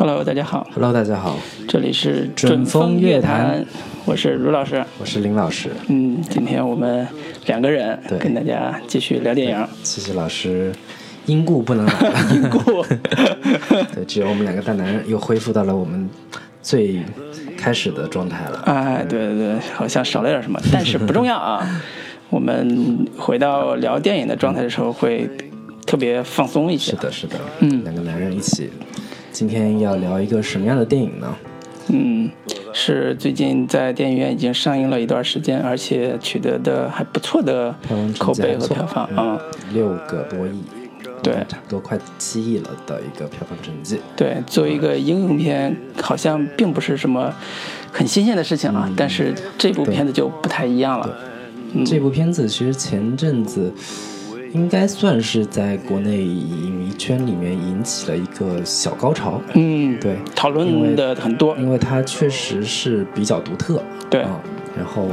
Hello，大家好，Hello，大家好，这里是准风乐乐坛，我是卢老师。我是林老师。嗯，今天我们两个人对跟大家继续聊电影。谢谢老师，因故不能来了。因故，对，只有我们两个大男人又恢复到了我们最开始的状态了。哎，对对对，好像少了点什么，但是不重要啊。我们回到聊电影的状态的时候，会特别放松一些是。的，是的，嗯两个男人一起，今天要聊一个什么样的电影呢？嗯，是最近在电影院已经上映了一段时间，而且取得的还不错的票房口碑成绩和票房嗯啊。六个多亿，对差不多快七亿了的一个票房成绩。对，作为一个英雄片，好像并不是什么很新鲜的事情啊。嗯但是这部片子就不太一样了。嗯这部片子其实前阵子应该算是在国内影迷圈里面引起了一个小高潮。嗯，对，讨论的很多。因为它确实是比较独特。对啊，然后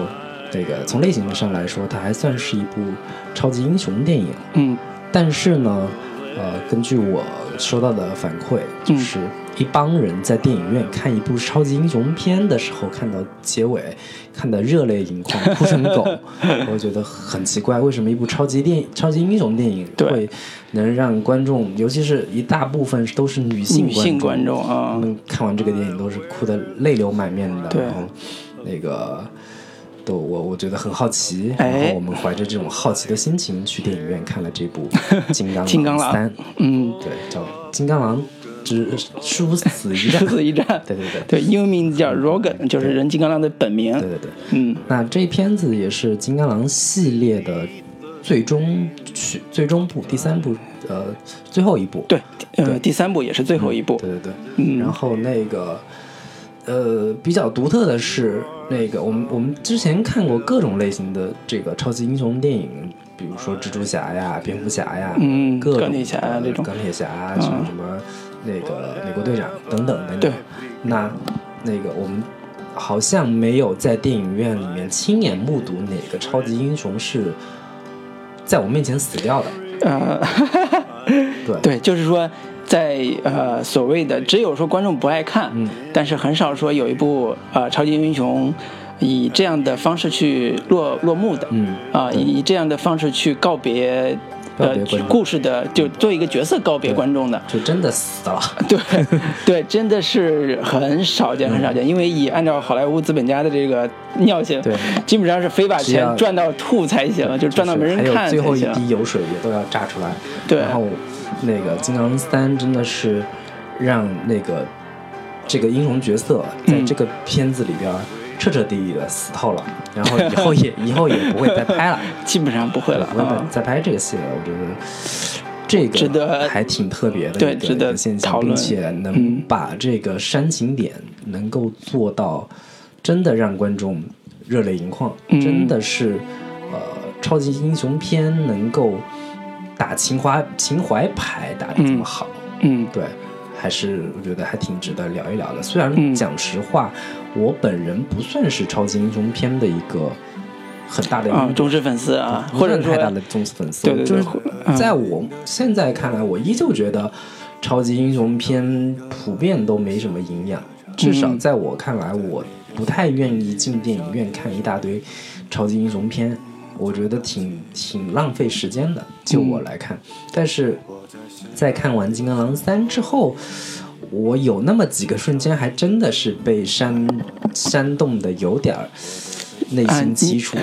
这个从类型上来说，它还算是一部超级英雄电影。嗯但是呢，呃，根据我收到的反馈，就是一帮人在电影院看一部超级英雄片的时候，看到结尾，看得热泪盈眶，哭成狗，我觉得很奇怪，为什么一部超级电超级英雄电影会能让观众，尤其是一大部分都是女性女性观众啊他们看完这个电影都是哭得泪流满面的，对然后那个。都我我觉得很好奇，哎然后我们怀着这种好奇的心情去电影院看了这部《金刚金刚狼三》，嗯，对，叫《金刚狼之殊死一战殊》。死一战。对对对对，英文名字叫 Rogan，就是人金刚狼的本名。对对对。嗯那这片子也是金刚狼系列的最终曲最终部第三部，呃，最后一部。对，呃，对第三部也是最后一部。对对对。嗯然后那个，呃，比较独特的是，那个我们我们之前看过各种类型的这个超级英雄电影，比如说蜘蛛侠呀、蝙蝠侠呀，嗯各种钢铁侠啊的这种钢铁侠啊，嗯什么什么那个美国队长等等等等。对，那那个我们好像没有在电影院里面亲眼目睹哪个超级英雄是在我面前死掉的。呃，对对，就是说，在呃所谓的只有说观众不爱看，嗯但是很少说有一部呃超级英雄以这样的方式去落落幕的，嗯啊、对以这样的方式去告别。呃故事的就做一个角色告别观众的，就真的死了。对对，真的是很少见很少见，因为以按照好莱坞资本家的这个尿性，对基本上是非把钱赚到吐才行，就是赚到没人还看有最后一。滴油水也都要榨出来。对然后那个《金刚三》真的是让那个这个英雄角色在嗯这个片子里边彻彻底底的死透了，然后以后也以后也不会再拍了，基本上不会了不会啊。再再拍这个戏了。我觉得这值得个还挺特别的一个对值得一个现象，并且能嗯把这个煽情点能够做到真的让观众热泪盈眶，嗯真的是呃超级英雄片能够打情怀情怀牌打得这么好，嗯对。还是我觉得还挺值得聊一聊的。虽然嗯讲实话，我本人不算是超级英雄片的一个很大的忠实粉丝啊，不或者太大的忠实粉丝，对对对就是嗯在我现在看来，我依旧觉得超级英雄片普遍都没什么营养。至少嗯在我看来，我不太愿意进电影院看一大堆超级英雄片，我觉得挺挺浪费时间的。就我来看，但是在看完《金刚狼三》之后，我有那么几个瞬间，还真的是被煽煽动的有点儿内啊心你凄楚。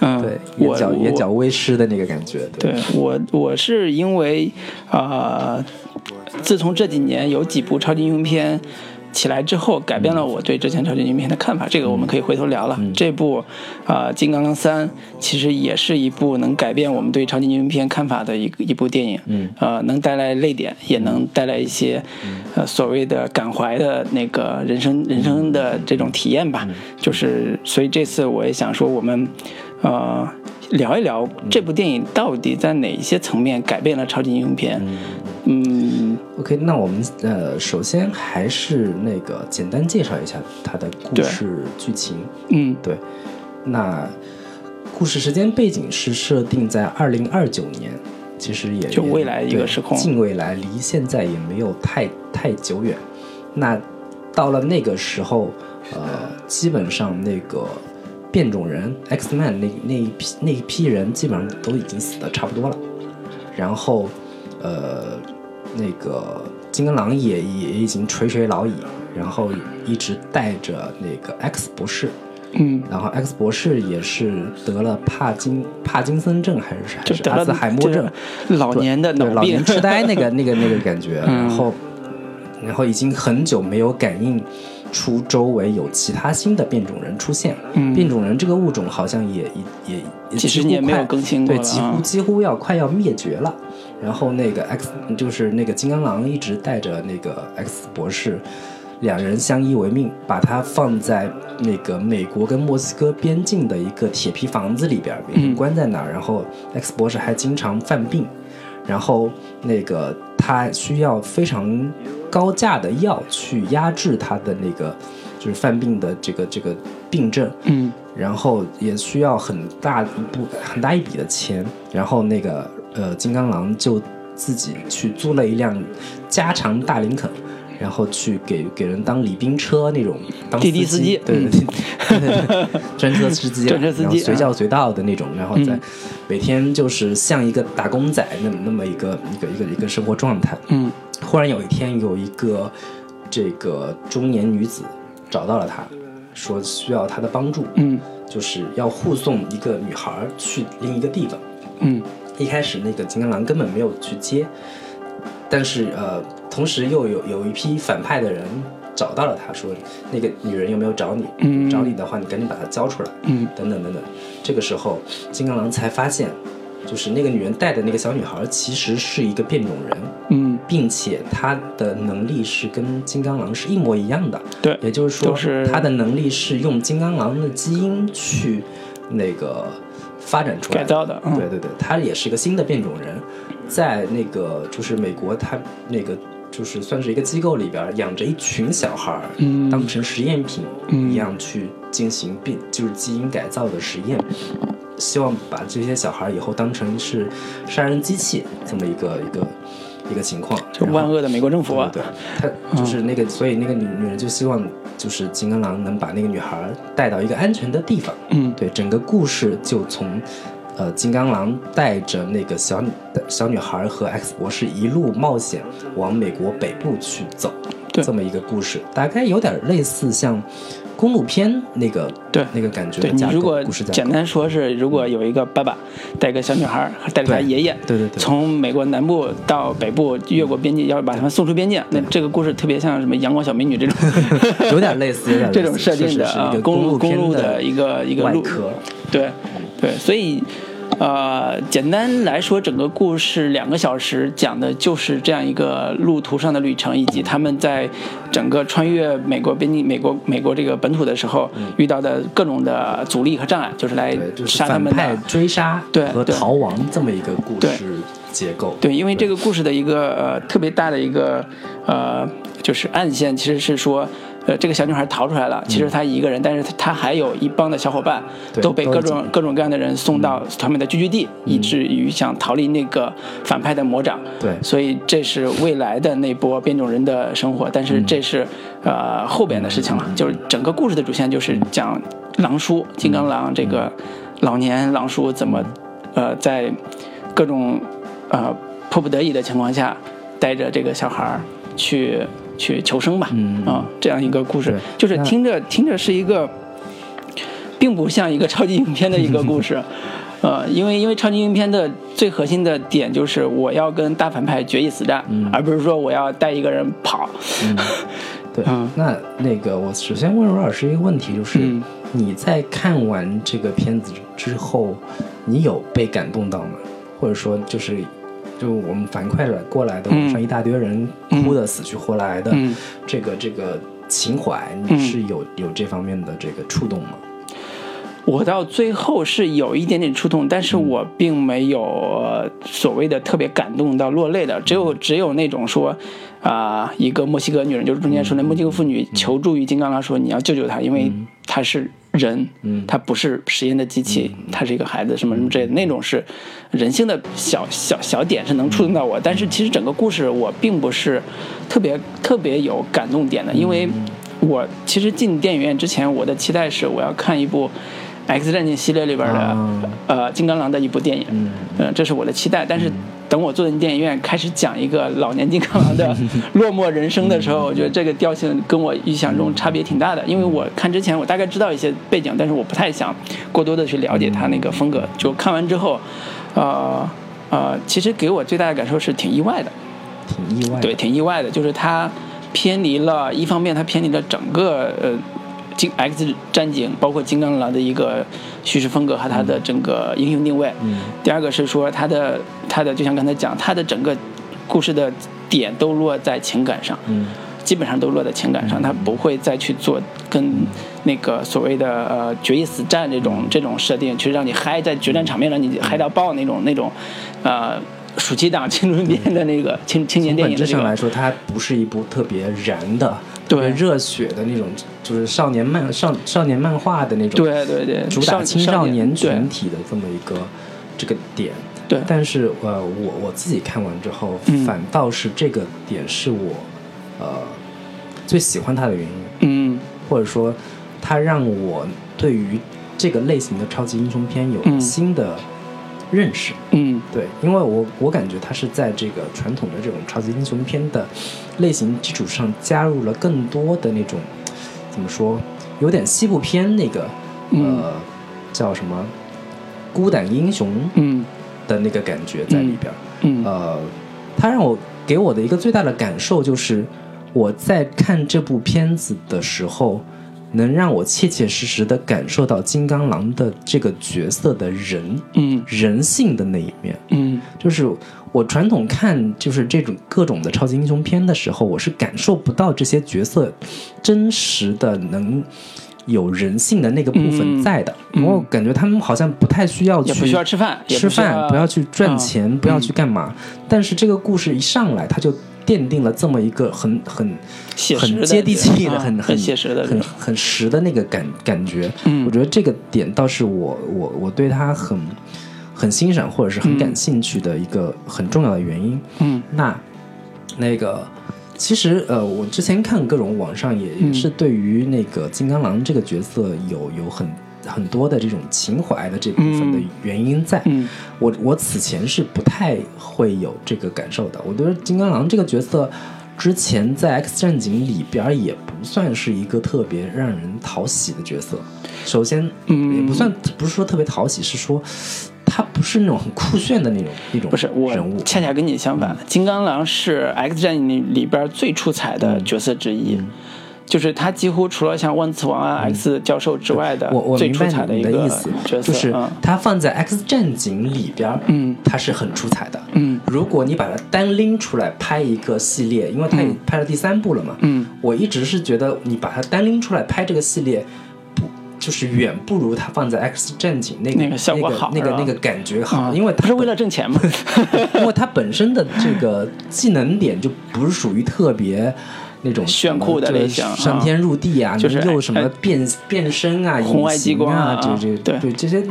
嗯，对，眼角眼角微湿的那个感觉，对，对我我是因为啊、呃自从这几年有几部超级英雄片起来之后，改变了我对之前超级英雄片的看法。这个我们可以回头聊了。嗯这部啊、呃金刚狼三》其实也是一部能改变我们对超级英雄片看法的一一部电影。嗯呃，能带来泪点，也能带来一些呃所谓的感怀的那个人生人生的这种体验吧。就是所以这次我也想说，我们呃聊一聊这部电影到底在哪一些层面改变了超级英雄片。嗯。OK，那我们呃，首先还是那个简单介绍一下它的故事剧情。嗯。对，那故事时间背景是设定在二零二九年，其实也就未来一个时空。近未来离现在也没有太太久远。那到了那个时候，呃，基本上那个变种人 X Man 那那一批那一批人基本上都已经死的差不多了，然后呃，那个金刚狼也也已经垂垂老矣，然后一直带着那个 X 博士。嗯，然后 X 博士也是得了帕金帕金森症还是还就是阿兹海默症，老年的脑老年，痴呆那个那个那个感觉，嗯。然后然后已经很久没有感应出周围有其他新的变种人出现，嗯变种人这个物种好像也也几十年没有更新过对，几乎啊几乎要快要灭绝了。然后那个 X 就是那个金刚狼一直带着那个 X 博士。两人相依为命，把他放在那个美国跟墨西哥边境的一个铁皮房子里边，关在那儿。然后 X 博士还经常犯病，然后那个他需要非常高价的药去压制他的那个就是犯病的这个这个病症，嗯然后也需要很大一部很大一笔的钱，然后那个呃金刚狼就自己去租了一辆加长大林肯。然后去给给人当礼宾车那种，当滴滴司机。对对对 专车司机啊，专车司机随啊。叫随到的那种，然后在嗯。每天就是像一个打工仔那么那么一个一个一个一个生活状态。嗯。忽然有一天，有一个这个中年女子找到了他，说需要他的帮助，嗯。就是要护送一个女孩去另一个地方。嗯。一开始那个金刚狼根本没有去接，但是呃，同时又有有一批反派的人找到了他，说那个女人有没有找你？嗯找你的话，你赶紧把她交出来。嗯等等等等。这个时候，金刚狼才发现，就是那个女人带的那个小女孩其实是一个变种人，嗯，并且她的能力是跟金刚狼是一模一样的。对也就是说，是她的能力是用金刚狼的基因去那个发展出来改造的嗯对对对，她也是一个新的变种人，在那个就是美国，她那个。就是算是一个机构里边养着一群小孩儿，嗯当成实验品嗯一样去进行变，就是基因改造的实验，希望把这些小孩儿以后当成是杀人机器这么一个一个一个情况。就万恶的美国政府啊，对对，他就是那个，所以那个女女人就希望就是金刚狼能把那个女孩带到一个安全的地方。嗯对，整个故事就从呃金刚狼带着那个小女小女孩和 X 博士一路冒险往美国北部去走，对。这么一个故事，大概有点类似像公路片那个对。那个感觉对你如果简单说是，如果有一个爸爸带个小女孩，带着他爷爷，对对对。从美国南部到北部越过边界，要把他们送出边界，那这个故事特别像什么阳光小美女这种 有点类似，这种设定的公路公路的一个一个路，外壳，对对，所以。呃，简单来说，整个故事两个小时讲的就是这样一个路途上的旅程，以及他们在整个穿越美国边境、美国美国这个本土的时候遇到的各种的阻力和障碍，就是来杀他们的。追杀和逃亡这么一个故事结构。对，因为这个故事的一个呃特别大的一个呃就是暗线，其实是说。呃，这个小女孩逃出来了，其实她一个人，但是她她还有一帮的小伙伴，对都被各种各种各样的人送到他们的聚居地，以至于想逃离那个反派的魔掌。对。所以这是未来的那波变种人的生活，但是这是、呃后边的事情了，就是整个故事的主线就是讲狼叔金刚狼这个老年狼叔怎么呃在各种呃迫不得已的情况下，带着这个小孩儿去去求生吧，嗯啊，这样一个故事，就是听着听着是一个，并不像一个超级影片的一个故事。呃，因为因为超级影片的最核心的点就是我要跟大反派决一死战，嗯而不是说我要带一个人跑。对，嗯那那个我首先问罗老师一个问题，就是、嗯你在看完这个片子之后，你有被感动到吗？或者说就是就我们反馈了过来的嗯。网上一大堆人哭的死去活来的、嗯。这个这个情怀，嗯你是有有这方面的这个触动吗？我到最后是有一点点触动，但是我并没有呃所谓的特别感动到落泪的，只有只有那种说，啊、一个墨西哥女人，就是中间说那墨西哥妇女求助于金刚狼说你要救救她，因为她是人，嗯。他不是实验的机器，她是一个孩子，什么什么之类的，那种是人性的小小小点是能触动到我。但是其实整个故事我并不是特别特别有感动点的，因为我其实进电影院之前，我的期待是我要看一部 X 战警系列里边的、啊呃金刚狼的一部电影，嗯呃，这是我的期待。但是等我坐进电影院开始讲一个老年金刚狼的 落寞人生的时候，我觉得这个调性跟我预想中差别挺大的。因为我看之前我大概知道一些背景，但是我不太想过多的去了解他那个风格。就看完之后，呃呃，其实给我最大的感受是挺意外的。挺意外的。对，挺意外的，就是他偏离了，一方面他偏离了整个呃金 X 战警，包括金刚狼的一个叙事风格和它的整个英雄定位。嗯。第二个是说它的它的，就像刚才讲，它的整个故事的点都落在情感上。嗯。基本上都落在情感上，他不会再去做跟那个所谓的呃决一死战这种这种设定，去让你嗨在决战场面让你嗨到爆那种那种，呃暑期档 青春片的那个青青年电影的这个，质上来说，它不是一部特别燃的、特别对。热血的那种，就是少年漫少少年漫画的那种，对对对，主打青少年群体的这么一个这个点。对。但是呃，我我自己看完之后，嗯。反倒是这个点是我呃最喜欢它的原因，嗯。或者说它让我对于这个类型的超级英雄片有嗯。新的认识。嗯对，因为我我感觉他是在这个传统的这种超级英雄片的类型基础上，加入了更多的那种怎么说，有点西部片那个嗯呃叫什么孤胆英雄嗯的那个感觉在里边儿。嗯呃，它让我给我的一个最大的感受就是，我在看这部片子的时候，能让我切切实实的感受到金刚狼的这个角色的人嗯。人性的那一面。嗯。就是我传统看就是这种各种的超级英雄片的时候，我是感受不到这些角色真实的能有人性的那个部分在的，嗯。我感觉他们好像不太需要去也不需要吃饭，吃饭，不要去赚钱，嗯不要去干嘛。但是这个故事一上来，他就奠定了这么一个很很很接地气的、啊很很写实的很很实的那个感感觉。嗯我觉得这个点倒是我我我对他很很欣赏或者是很感兴趣的一个很重要的原因。嗯那那个。其实，呃，我之前看各种网上也是对于那个金刚狼这个角色有有很很多的这种情怀的这部分的嗯原因在。嗯我我此前是不太会有这个感受的。我觉得金刚狼这个角色之前在 X 战警里边也不算是一个特别让人讨喜的角色。首先，嗯也不算不是说特别讨喜，是说他不是那种很酷炫的那种那种不是我人物。恰恰跟你相反，金刚狼是 X 战警里里边最出彩的嗯角色之一。就是他几乎除了像万磁王啊、X 教授之外的嗯我我最出明白你彩一个的意思，就是嗯。他放在 X 战警里边，嗯，他是很出彩的，嗯。如果你把它单拎出来拍一个系列，因为他也拍了第三部了嘛，嗯。我一直是觉得你把它单拎出来拍这个系列，不就是远不如它放在 X 战警那个那个效果好那个那个感觉好，啊，因为它是为了挣钱嘛，因为它本身的这个技能点就不是属于特别。那种炫酷的类型啊上天入地啊，就是又什么哎变变身啊、红外隐形激光啊这这对对这些，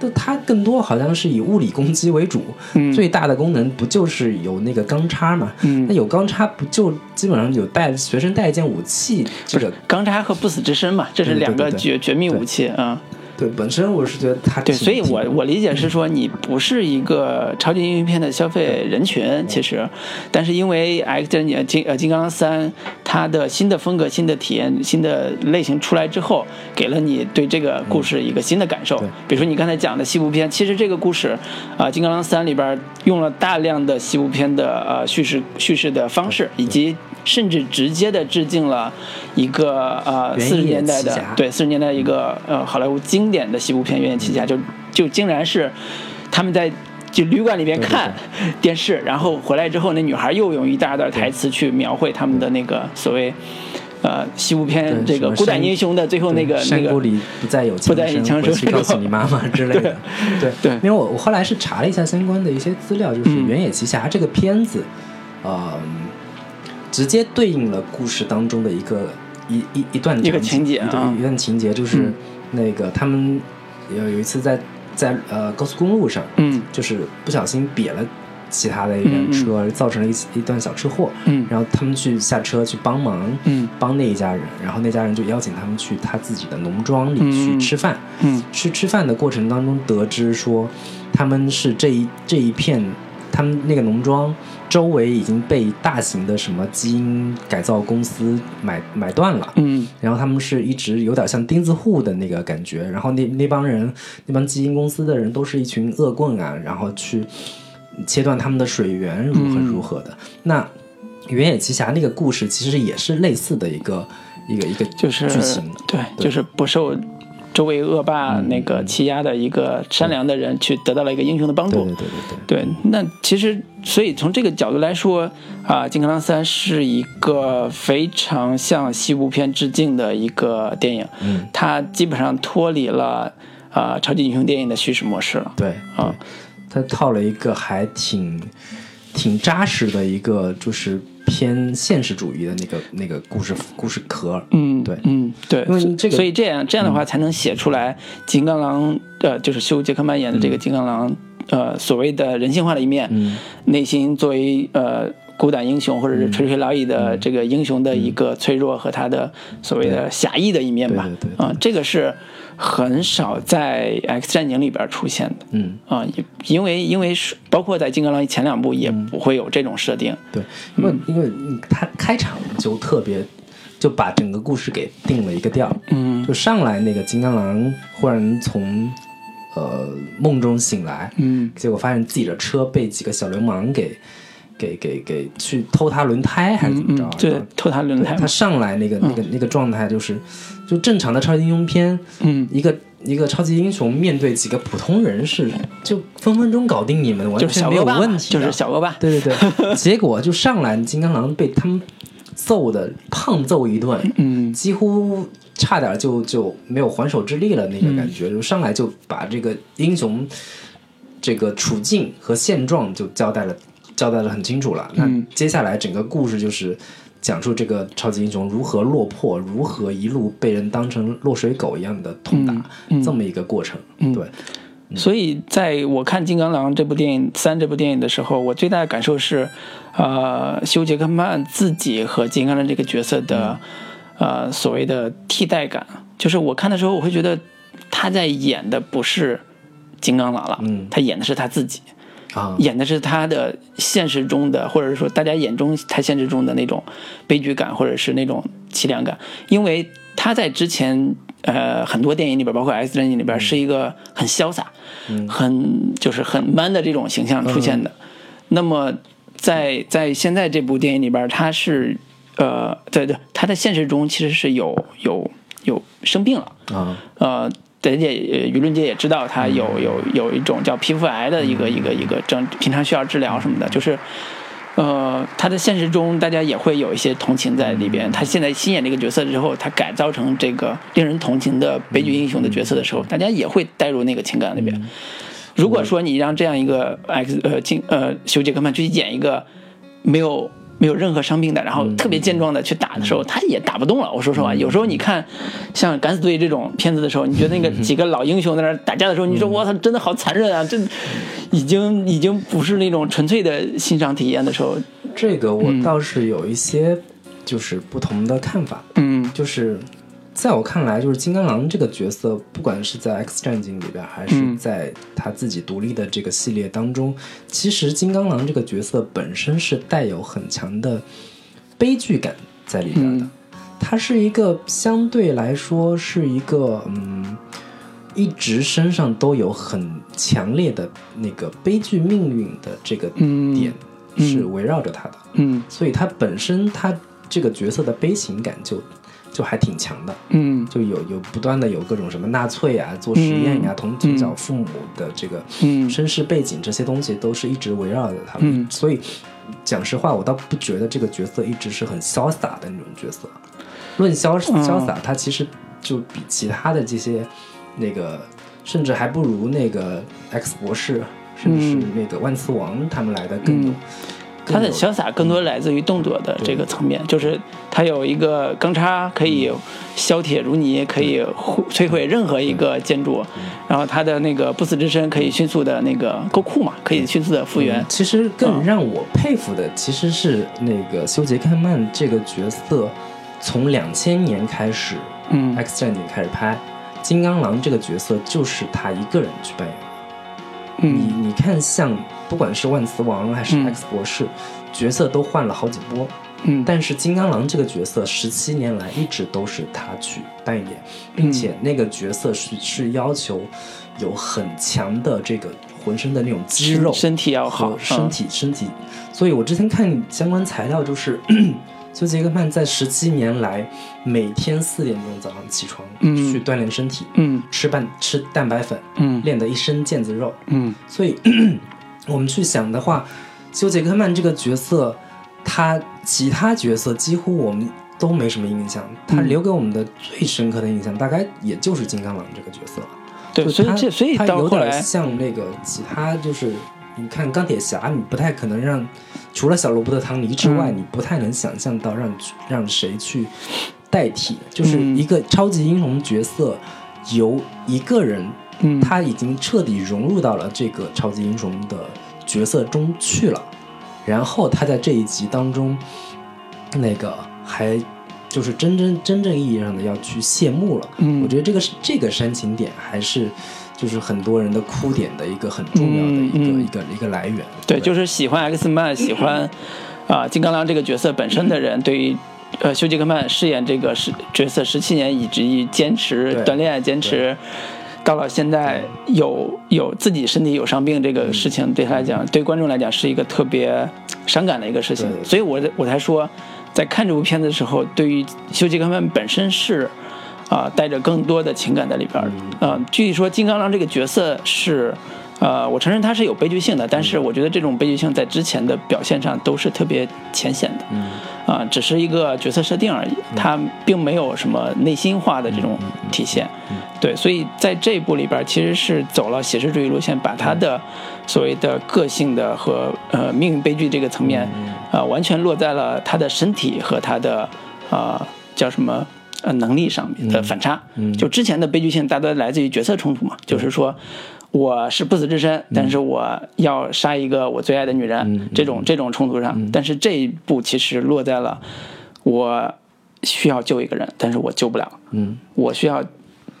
都它更多好像是以物理攻击为主。嗯最大的功能不就是有那个钢叉嘛？嗯那有钢叉不就基本上有带随身带一件武器？这个钢叉和不死之身嘛，这是两个绝绝密武器啊。对本身我是觉得它对，所以我我理解是说，你不是一个超级英雄片的消费人群，其实，但是因为 X 战警金呃金刚三它的新的风格、新的体验、新的类型出来之后，给了你对这个故事一个新的感受对。比如说你刚才讲的西部片，其实这个故事啊，金刚狼三里边用了大量的西部片的呃叙事叙事的方式，以及甚至直接的致敬了一个呃原四十年代的对四十年代一个呃好莱坞经典的西部片《原野奇侠》，就就竟然是他们在就旅馆里边对对看电视，然后回来之后，那女孩又用一大段台词去描绘他们的那个所谓呃西部片这个孤胆英雄的最后那个那个。山沟里不再有不再有枪声告诉你妈妈之类的。对对因为我我后来是查了一下相关的一些资料，就是嗯《原野奇侠》这个片子，呃，直接对应了故事当中的一个一一一段一个情节一段啊。一段情节就是嗯。那个他们有有一次在在呃高速公路上，嗯。就是不小心瘪了其他的一辆车，造成了一一段小车祸。嗯。然后他们去下车去帮忙，嗯。帮那一家人，然后那家人就邀请他们去他自己的农庄里去嗯吃饭。嗯。去吃饭的过程当中得知说，他们是这一这一片，他们那个农庄周围已经被大型的什么基因改造公司买买断了。嗯然后他们是一直有点像钉子户的那个感觉，然后那那帮人，那帮基因公司的人都是一群恶棍啊，然后去切断他们的水源，如何嗯如何的。那《原野奇侠》那个故事其实也是类似的一个一个一个就是剧情，对，就是不受周围恶霸嗯那个欺压的一个善良的人，去得到了一个英雄的帮助。对对对对对。那其实，所以从这个角度来说，啊，《金刚狼三》是一个非常向西部片致敬的一个电影，嗯，它基本上脱离了啊、超级英雄电影的叙事模式了。对啊，它套了一个还挺挺扎实的一个，就是偏现实主义的那个那个故事故事壳。嗯，对。嗯，对，因为这个嗯所以这样这样的话才能写出来金刚狼，呃，就是休·杰克曼演的这个金刚狼，呃，所谓的人性化的一面，嗯。内心作为呃孤胆英雄或者是垂垂老矣嗯。的这个英雄的一个脆弱和他的所谓的侠义的一面吧。啊，这个是很少在 X 战警里边出现的。嗯，啊，也因为因为是包括在金刚狼前两部也嗯。不会有这种设定，对，因为因为他开场就特别就把整个故事给定了一个调，嗯。就上来那个金刚狼忽然从呃梦中醒来，嗯。结果发现自己的车被几个小流氓给给给给去偷他轮胎还是怎么着对，偷他轮胎他，上来那个那个那个状态就是，就正常的超级英雄片，嗯，一个一个超级英雄面对几个普通人是就分分钟搞定你们，完全没有问题的，就是小恶霸，对对对，结果就上来金刚狼被他们揍的胖揍一顿，嗯。几乎差点就就没有还手之力了那个感觉，就上来就把这个英雄这个处境和现状就交代了交代的很清楚了。那嗯。接下来整个故事就是讲述这个超级英雄如何落魄，如何一路被人当成落水狗一样的痛打，嗯这么一个过程。嗯。对，所以在我看《金刚狼》这部电影三这部电影的时候，我最大的感受是，呃，休·杰克曼自己和金刚狼这个角色的，呃，所谓的替代感，就是我看的时候，我会觉得他在演的不是金刚狼了，嗯。他演的是他自己，啊，演的是他的现实中的，或者是说大家眼中他现实中的那种悲剧感，或者是那种凄凉感，因为他在之前呃很多电影里边，包括《X 战警》里边，是一个很潇洒、很就是很 man 的这种形象出现的。那么在在现在这部电影里边，他是呃对对，他在现实中其实是有有有生病了。啊，呃，人家也舆论界也知道他有有有一种叫皮肤癌的一个一个一个症，平常需要治疗什么的，就是。呃，他在现实中，大家也会有一些同情在里边。他现在新演这个角色之后，他改造成这个令人同情的悲剧英雄的角色的时候，大家也会带入那个情感里边。如果说你让这样一个 X 呃金呃休杰克曼去演一个没有没有任何伤病的，然后特别健壮的去打的时候，他也打不动了。我说实话，有时候你看像《敢死队》这种片子的时候，你觉得那个几个老英雄在那打架的时候，你说我操，真的好残忍啊！这已经已经不是那种纯粹的欣赏体验的时候，这个我倒是有一些就是不同的看法。嗯就是在我看来，就是金刚狼这个角色，不管是在 X 战警里边，还是嗯在他自己独立的这个系列当中，其实金刚狼这个角色本身是带有很强的悲剧感在里边的。嗯他是一个相对来说是一个嗯，一直身上都有很强烈的那个悲剧命运的这个嗯点是围绕着他的。嗯所以他本身他这个角色的悲情感就就还挺强的，嗯。就有有不断的有各种什么纳粹啊、做实验呀、同从小父母的这个嗯。身世背景这些东西都是一直围绕着他们。嗯。所以讲实话，我倒不觉得这个角色一直是很潇洒的那种角色。论潇嗯。潇洒，他其实就比其他的这些那个，甚至还不如那个 X 博士，甚至是嗯。那个万磁王他们来的更有、嗯他的潇洒更多来自于动作的这个层面，就是他有一个钢叉可以削铁如泥，可以毁摧毁任何一个建筑，然后他的那个不死之身可以迅速的那个够酷嘛，可以迅速的复原。其实更让我佩服的其实是那个修·杰克曼这个角色，从两千年开始，嗯，X 战警开始拍，金刚狼这个角色就是他一个人去扮演的。你嗯你看，像不管是万磁王还是嗯。X 博士，角色都换了好几波，嗯，但是金刚狼这个角色十七年来一直都是他去扮演，并嗯且那个角色是是要求有很强的这个浑身的那种肌肉，身体要好，身体身体。所以我之前看相关材料，就是休·杰克曼在十七年来每天四点钟早上起床、嗯。去锻炼身体，嗯。吃半吃蛋白粉，嗯。练得一身腱子肉。嗯。所以我们去想的话，休·杰克曼这个角色，他其他角色几乎我们都没什么印象，他嗯留给我们的最深刻的印象，大概也就是金刚狼这个角色了。对，所以这所以他有点像那个其他，就是你看钢铁侠，你不太可能让除了小罗伯特·唐尼之外，嗯。你不太能想象到让让谁去代替，就是嗯。一个超级英雄角色由一个人嗯，他已经彻底融入到了这个超级英雄的角色中去了，然后他在这一集当中，那个还就是真真真正意义上的要去谢幕了。嗯。我觉得这个是这个煽情点还是就是很多人的哭点的一个很重要的一个、一个一个来源。对，就是喜欢 X Man、喜欢 啊、金刚狼这个角色本身的人，对于呃休·杰克曼饰演这个是角色十七年，以至于坚持对锻炼、坚持，到了现在有有自己身体有伤病这个事情，对他来讲，对观众来讲是一个特别伤感的一个事情。所以我我才说，在看这部片子的时候，对于休·杰克曼本身是。啊、带着更多的情感在里边儿。啊、具体说，金刚狼这个角色是，呃，我承认他是有悲剧性的，但是我觉得这种悲剧性在之前的表现上都是特别浅显的。嗯啊、只是一个角色设定而已，它并没有什么内心化的这种体现。对，所以在这一部里边，其实是走了写实主义路线，把他的所谓的个性的和呃命运悲剧这个层面，呃，完全落在了他的身体和他的呃叫什么呃能力上面的反差。就之前的悲剧性大多来自于角色冲突嘛，就是说。我是不死之身，但是我要杀一个我最爱的女人，这种这种冲突上。但是这一步其实落在了我需要救一个人，但是我救不了。嗯，我需要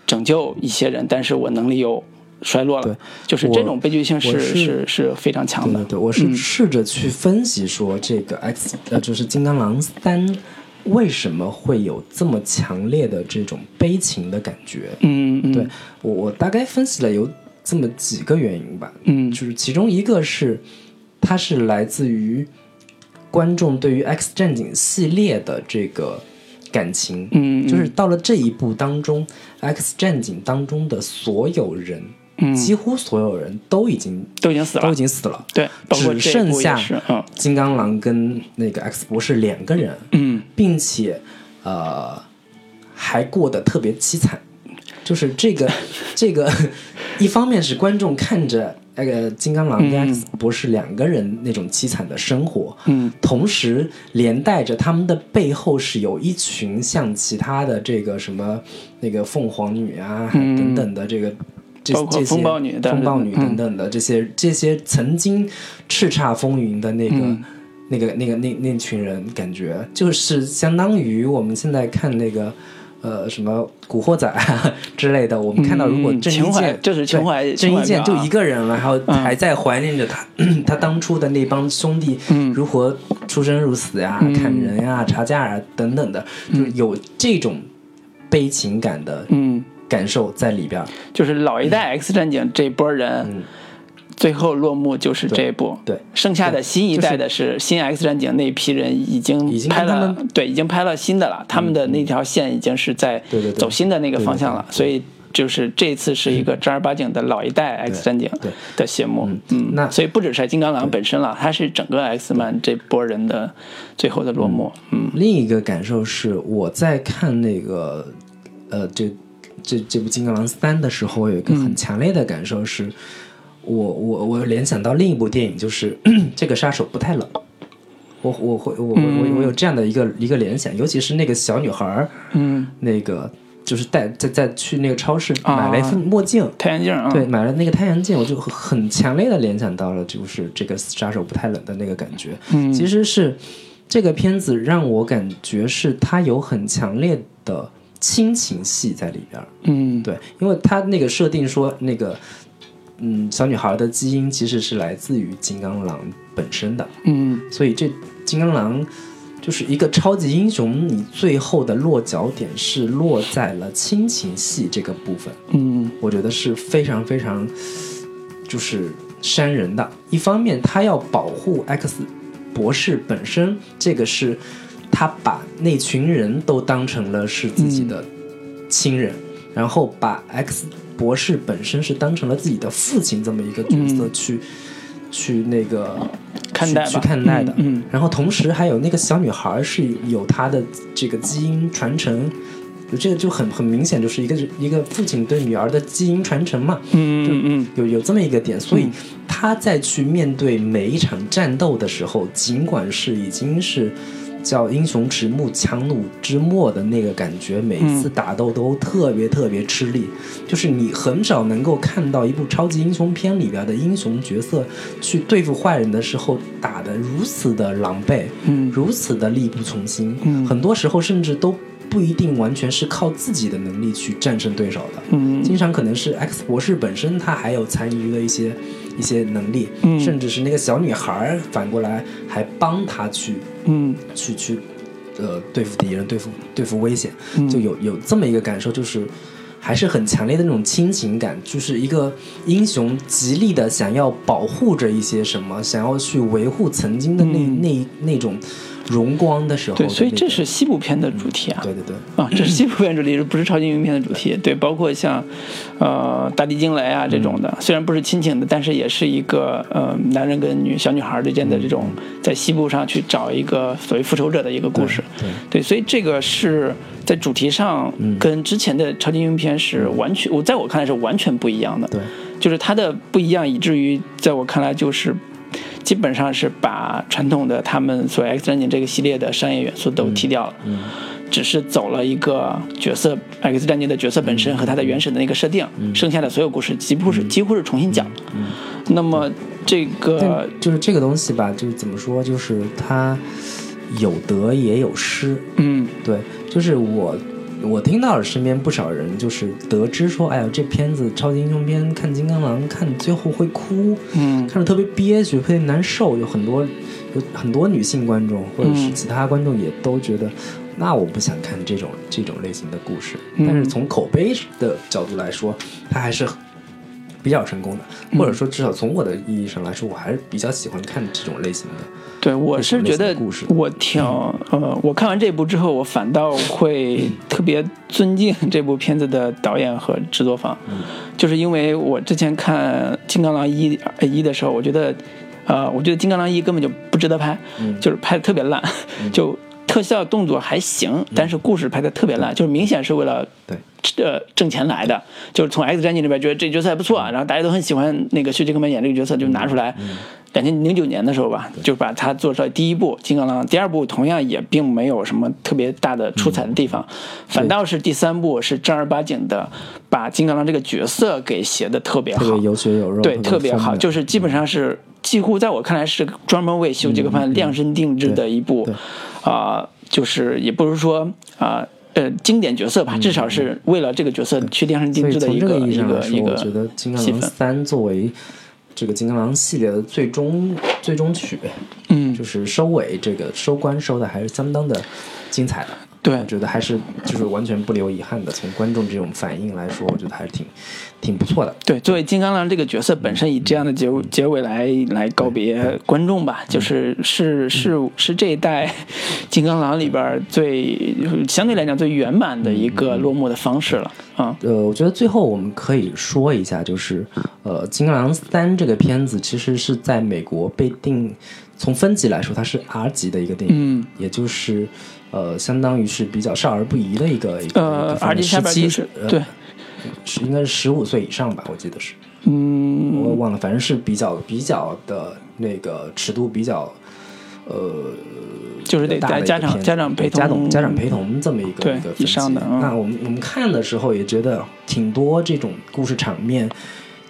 拯救一些人，但是我能力又衰落对了。就是这种悲剧性是是是是非常强的。对对对，我是试着去分析说这个 X 呃，就是金刚狼三为什么会有这么强烈的这种悲情的感觉。嗯嗯，对我我大概分析了有这么几个原因吧，嗯。就是其中一个是它是来自于观众对于 X 战警系列的这个感情，嗯，嗯就是到了这一部当中，X 战警当中的所有人，嗯。几乎所有人都已经都已经死了，都已经死了。对，只剩下金刚狼跟那个 X 博士两个人，嗯。并且呃还过得特别凄惨，就是这个 这个一方面是观众看着那个金刚狼跟嗯。X 博士两个人那种凄惨的生活，嗯。同时连带着他们的背后是有一群像其他的这个什么那个凤凰女啊、嗯。等等的这个。这包括这些风暴女等风暴女嗯。等等的这些这些曾经叱咤风云的那个、嗯。那个那个那那群人，感觉就是相当于我们现在看那个呃什么古惑仔啊 之类的，我们看到如果嗯郑伊健就是情怀郑伊健就一个人了，然后嗯还在怀念着他他当初的那帮兄弟嗯如何出生入死呀、嗯砍人呀、查价啊等等的，就是有这种悲情感的嗯，感受在里边儿。就是老一代 X 战警这波人，嗯最后落幕就是这一部。对剩下的新一代的是新 X 战警那一批人已经拍了，对，已经拍了新的了。他们的那条线已经是在走新的那个方向了，所以就是这次是一个正儿八经的老一代 X 战警对的谢幕。嗯，那所以不只是金刚狼本身了，它是整个 X man 这波人的最后的落幕。嗯另一个感受是，我在看那个呃，这这这部《金刚狼三》的时候，有一个很强烈的感受是，我我我联想到另一部电影，就是 这个杀手不太冷。我我会我我我我有这样的一个一个联想，尤其是那个小女孩儿，嗯，那个就是带在在去那个超市啊买了一副墨镜，太阳镜啊，对，买了那个太阳镜，我就很很强烈的联想到了，就是这个杀手不太冷的那个感觉。嗯其实是这个片子让我感觉是它有很强烈的亲情戏在里边儿。嗯，对，因为它那个设定说那个。嗯，小女孩的基因其实是来自于金刚狼本身的，嗯所以这金刚狼就是一个超级英雄，你最后的落脚点是落在了亲情戏这个部分。嗯我觉得是非常非常就是煽人的。一方面，他要保护 X 博士本身，这个是他把那群人都当成了是自己的亲人，然后把 X 博士本身是当成了自己的父亲这么一个角色去、去那个看待去去看待的。嗯然后同时还有那个小女孩是有她的这个基因传承，这个就很很明显就是一个一个父亲对女儿的基因传承嘛，嗯嗯嗯。有有这么一个点，所以他在去面对每一场战斗的时候，尽管是已经是叫英雄迟暮强弩之末的那个感觉，每一次打斗都特别特别吃力，就是你很少能够看到一部超级英雄片里边的英雄角色去对付坏人的时候打得如此的狼狈，嗯。如此的力不从心，嗯。很多时候甚至都不一定完全是靠自己的能力去战胜对手的，嗯。经常可能是 X 博士本身他还有残余的一些一些能力，嗯。甚至是那个小女孩反过来还帮他去嗯。去去呃对付敌人，对付对付危险，嗯。就有有这么一个感受，就是还是很强烈的那种亲情感，就是一个英雄极力的想要保护着一些什么，想要去维护曾经的那、那那种荣光的时候对，那个，所以这是西部片的主题啊。对对对。啊，这是西部片主题，不是超级英雄片的主题。对，包括像，呃，大地惊雷啊这种的，虽然不是亲情的，但是也是一个呃男人跟女小女孩之间的这种在西部上去找一个所谓复仇者的一个故事。对对，所以这个是在主题上跟之前的超级英雄片是完全，我在我看来是完全不一样的。对，就是它的不一样，以至于在我看来就是。基本上是把传统的他们所谓 X 战警这个系列的商业元素都踢掉了，嗯只是走了一个角色 X 战警的角色本身和它的原始的那个设定，剩下的所有故事几乎是几乎是重新讲。那么这个就是这个东西吧，就是怎么说，就是它有得也有失。嗯。对，就是我我听到了身边不少人就是得知说，哎呀，这片子超级英雄片看金刚狼看最后会哭，嗯。看着特别憋屈，特别难受，有很多有很多女性观众或者是嗯。其他观众也都觉得。那我不想看这种这种类型的故事，嗯。但是从口碑的角度来说，它还是比较成功的，嗯。或者说至少从我的意义上来说，我还是比较喜欢看这种类型的。对，我是觉得故事。我挺呃，我看完这部之后，我反倒会特别尊敬这部片子的导演和制作方，就是因为我之前看《金刚狼一》呃一的时候，我觉得，呃，我觉得《金刚狼一》根本就不值得拍，就是拍的特别烂，就特效动作还行，但是故事拍的特别烂，就是明显是为了对。呃挣钱来的，就是从 X 战警里边觉得这角色还不错，然后大家都很喜欢那个薛杰克曼演这个角色，就拿出来。两千零九年的时候吧，就把它做出来第一部《金刚狼》，第二部同样也并没有什么特别大的出彩的地方，反倒是第三部是正儿八经的把金刚狼这个角色给写的特别好，特别有血有肉，对，特别好，就是是基本上是几乎在我看来是专门为休杰克曼量身定制的一部对，啊、就是也不是说啊。呃，经典角色吧，至少是为了这个角色去量身定制的一个一个一个我觉得《金刚狼。三》作为这个金刚狼系列的最终最终曲，嗯，就是收尾这个收官收的还是相当的精彩的。对我觉得还是就是完全不留遗憾的。从观众这种反应来说，我觉得还是挺挺不错的。对，作为金刚狼这个角色本身以这样的结结尾来来告别观众吧，就是是是是这一代金刚狼里边最相对来讲最圆满的一个落幕的方式了啊。呃，我觉得最后我们可以说一下，就是呃，《金刚狼三》这个片子其实是在美国被定，从分级来说，它是 R 级的一个电影，嗯，也就是呃，相当于是比较少儿不宜的一个一个呃，，R 级下边就是对，是应该是十五岁以上吧，我记得是，嗯我忘了，反正是比较比较的那个尺度比较。呃，就是得家长家长陪家同长家长陪同这么一个一个分以上的嗯级那我们我们看的时候也觉得挺多这种故事场面，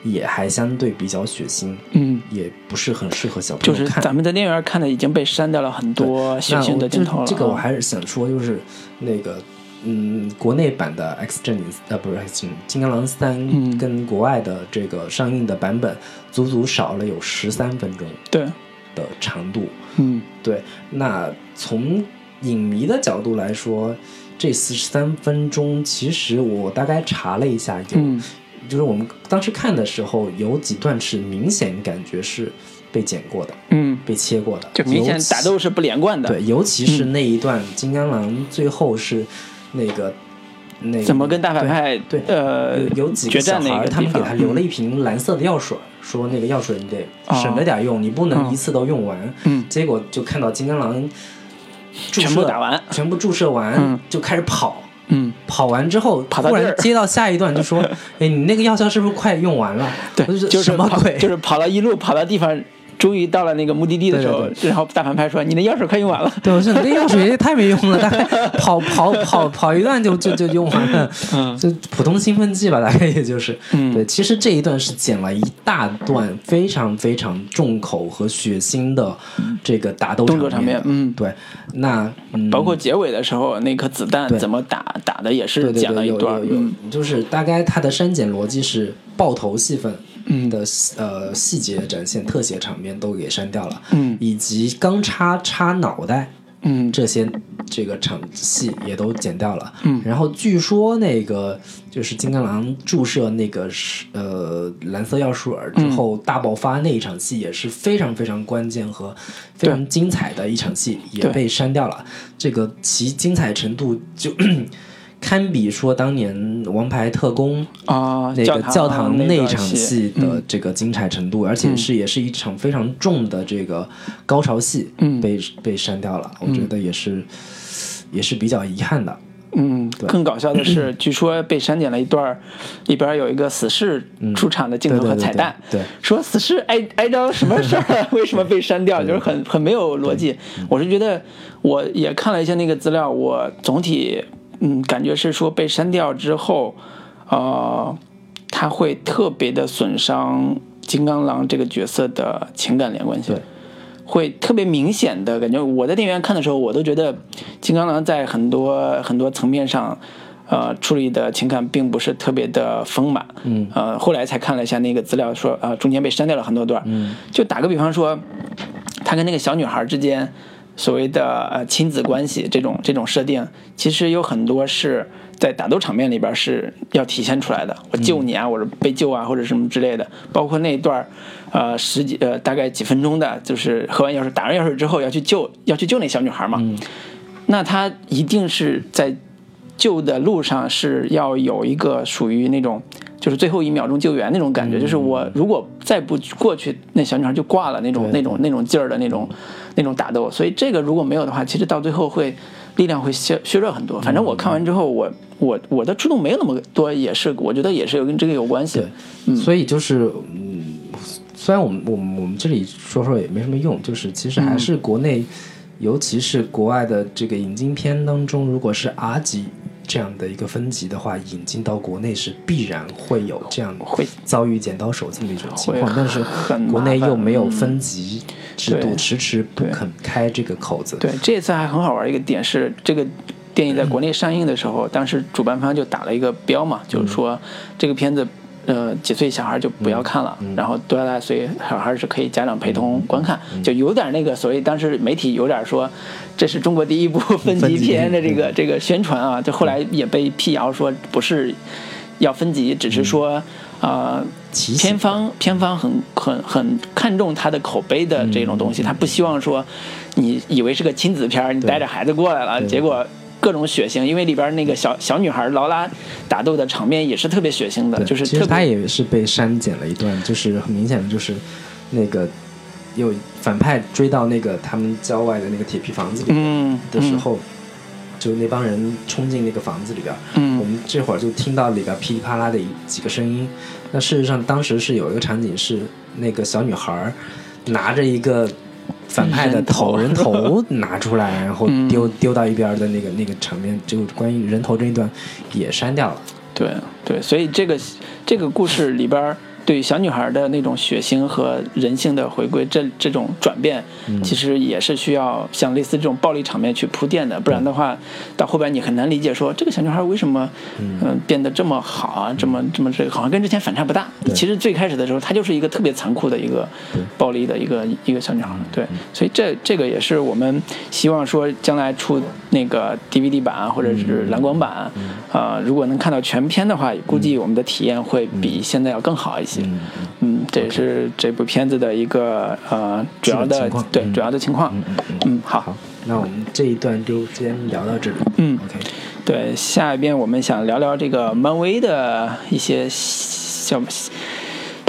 也还相对比较血腥，嗯，也不是很适合小朋友就是。咱们在电影院看的已经被删掉了很多血腥的镜头了这个我还是想说，就是那个，嗯，国内版的《X 战警》呃，不是《X 战警》，《金刚狼三》嗯。跟国外的这个上映的版本，足足少了有十三分钟对，的长度。嗯。对，那从影迷的角度来说，这四十三分钟，其实我大概查了一下，有、嗯。就是我们当时看的时候，有几段是明显感觉是被剪过的，嗯，被切过的，就明显打斗是不连贯的。对，尤其嗯。是那一段金刚狼最后是那个那个怎么跟大反派对对呃有有几个小孩儿，他们给他留了嗯一瓶蓝色的药水儿，说那个药水你得哦省着点用，你不能嗯一次都用完。嗯结果就看到金刚狼注全部射打完全部注射完、嗯就开始跑。嗯，跑完之后，突然接到下一段就说：“哎，你那个药效是不是快用完了？”对就是什么鬼？就是跑了一路跑到地方，终于到了那个目的地的时候，对。对然后大反派说：“你的药水快用完了。对，我说你这药水也太没用了，大概 跑跑跑跑一段就就就用完了，嗯。就普通兴奋剂吧，大概也就是。嗯。对，其实这一段是剪了一大段非常非常重口和血腥的这个打斗动作场面嗯。对，那嗯，包括结尾的时候，那颗子弹怎么打打的也是剪了一段有，有嗯，就是大概它的删减逻辑是爆头戏份。嗯的呃细节展现、特写场面都给删掉了，嗯。以及钢叉插脑袋，嗯。这些这个场戏也都剪掉了。嗯。然后据说那个就是金刚狼注射那个是呃蓝色药水儿之后大爆发那一场戏也是非常非常关键和非常精彩的一场戏，也被删掉了。这个其精彩程度就堪比说当年《王牌特工》啊，那个教堂那个那场戏的嗯这个精彩程度，而且是也是一场非常重的这个高潮戏，嗯被被删掉了，我觉得也是也是比较遗憾的。嗯，更搞笑的是，据说被删减了一段儿，里边有一个死侍出场的镜头和彩蛋，对对说死侍挨挨着什么事儿啊？为什么被删掉？就是很很没有逻辑。我是觉得，我也看了一些那个资料，我总体嗯感觉是说被删掉之后，呃，他会特别的损伤金刚狼这个角色的情感连贯性。会特别明显的感觉。我在电影院看的时候，我都觉得金刚狼在很多很多层面上，呃，处理的情感并不是特别的丰满。嗯，呃，后来才看了一下那个资料说，啊，中间被删掉了很多段。嗯，就打个比方说，他跟那个小女孩之间所谓的呃亲子关系这种这种设定，其实有很多是在打斗场面里边是要体现出来的。我救你啊，或者被救啊，或者什么之类的。包括那一段儿，呃，十几呃大概几分钟的，就是喝完药水打完药水之后要去救要去救那小女孩嘛。那他一定是在救的路上是要有一个属于那种。就是最后一秒钟救援那种感觉，就是我如果再不过去，那小女孩就挂了那种那种那种劲儿的那种那种打斗。所以这个如果没有的话，其实到最后会力量会削削弱很多。反正我看完之后，我我我的触动没有那么多，也是我觉得也是有跟这个有关系。对，所以就是嗯，虽然我们我们我们这里说说也没什么用，就是其实还是国内，尤其是国外的这个引进片当中，如果是 R 级这样的一个分级的话，引进到国内是必然会有这样会。遭遇剪刀手这么一种情况，但是 国内又没有分级制度，对。迟迟不肯开这个口子。对，这次还很好玩一个点是，这个电影在国内上映的时候，当时主办方就打了一个标嘛，就是说这个片子。呃，几岁小孩就不要看了，然后多大岁小孩是可以家长陪同观看，就有点那个所以当时媒体有点说，这是中国第一部分级片的这个这个宣传啊，就后来也被辟谣说不是要分级，只是说呃提醒片方片方很很很看重他的口碑的这种东西，他不希望说你以为是个亲子片，你带着孩子过来了，结果各种血腥，因为里边那个小小女孩劳拉打斗的场面也是特别血腥的，就是其实他特别也是被删减了一段，就是很明显的就是那个有反派追到那个他们郊外的那个铁皮房子里嗯的时候，就那帮人冲进那个房子里边，嗯我们这会儿就听到里边噼里啪啦的几个声音。那事实上当时是有一个场景是那个小女孩拿着一个反派的头头人头拿出来，然后嗯丢丢到一边的那个那个场面，就关于人头这一段也删掉了。对对，所以这个这个故事里边儿对小女孩的那种血腥和人性的回归，这这种转变，其实也是需要像类似这种暴力场面去铺垫的，不然的话，到后边你很难理解说这个小女孩为什么嗯、变得这么好啊，这么这么这个好像跟之前反差不大。其实最开始的时候，她就是一个特别残酷的一个暴力的一个一个小女孩，对，所以这这个也是我们希望说将来出那个 DVD 版或者是蓝光版，呃，如果能看到全片的话，估计我们的体验会比现在要更好一些。嗯，嗯这也是这部片子的一个呃主要的对主要的情况。嗯，好好，那我们这一段就先聊到这里。嗯，OK，对，下一边我们想聊聊这个漫威的一些小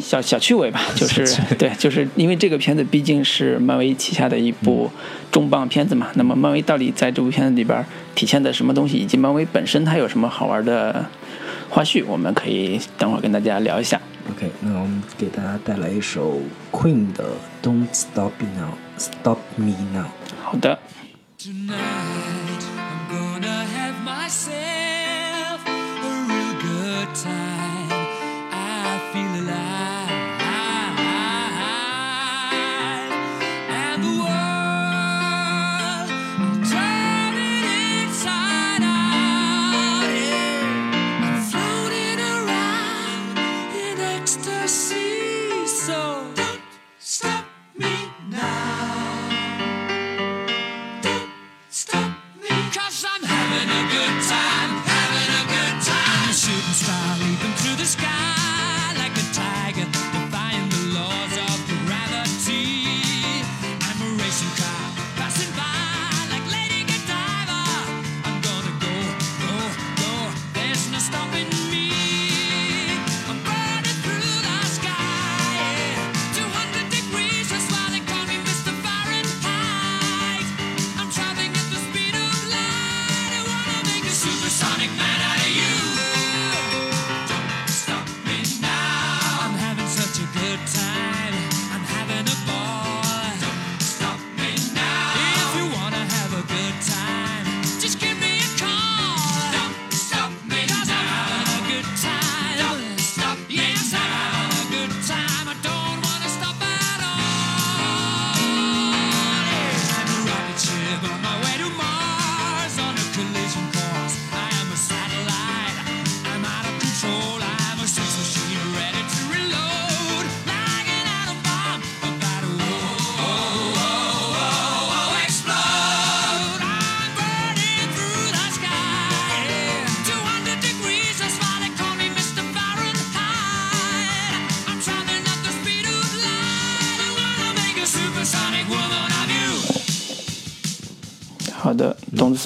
小小趣味吧，就是对，就是因为这个片子毕竟是漫威旗下的一部重磅片子嘛。那么漫威到底在这部片子里边体现的什么东西，以及漫威本身它有什么好玩的花絮，我们可以等会儿跟大家聊一下。OK，那我们给大家带来一首 Queen 的《Don't Stop Me Now》，Stop Me Now。好的， Tonight, I'm gonna have myself a real good time.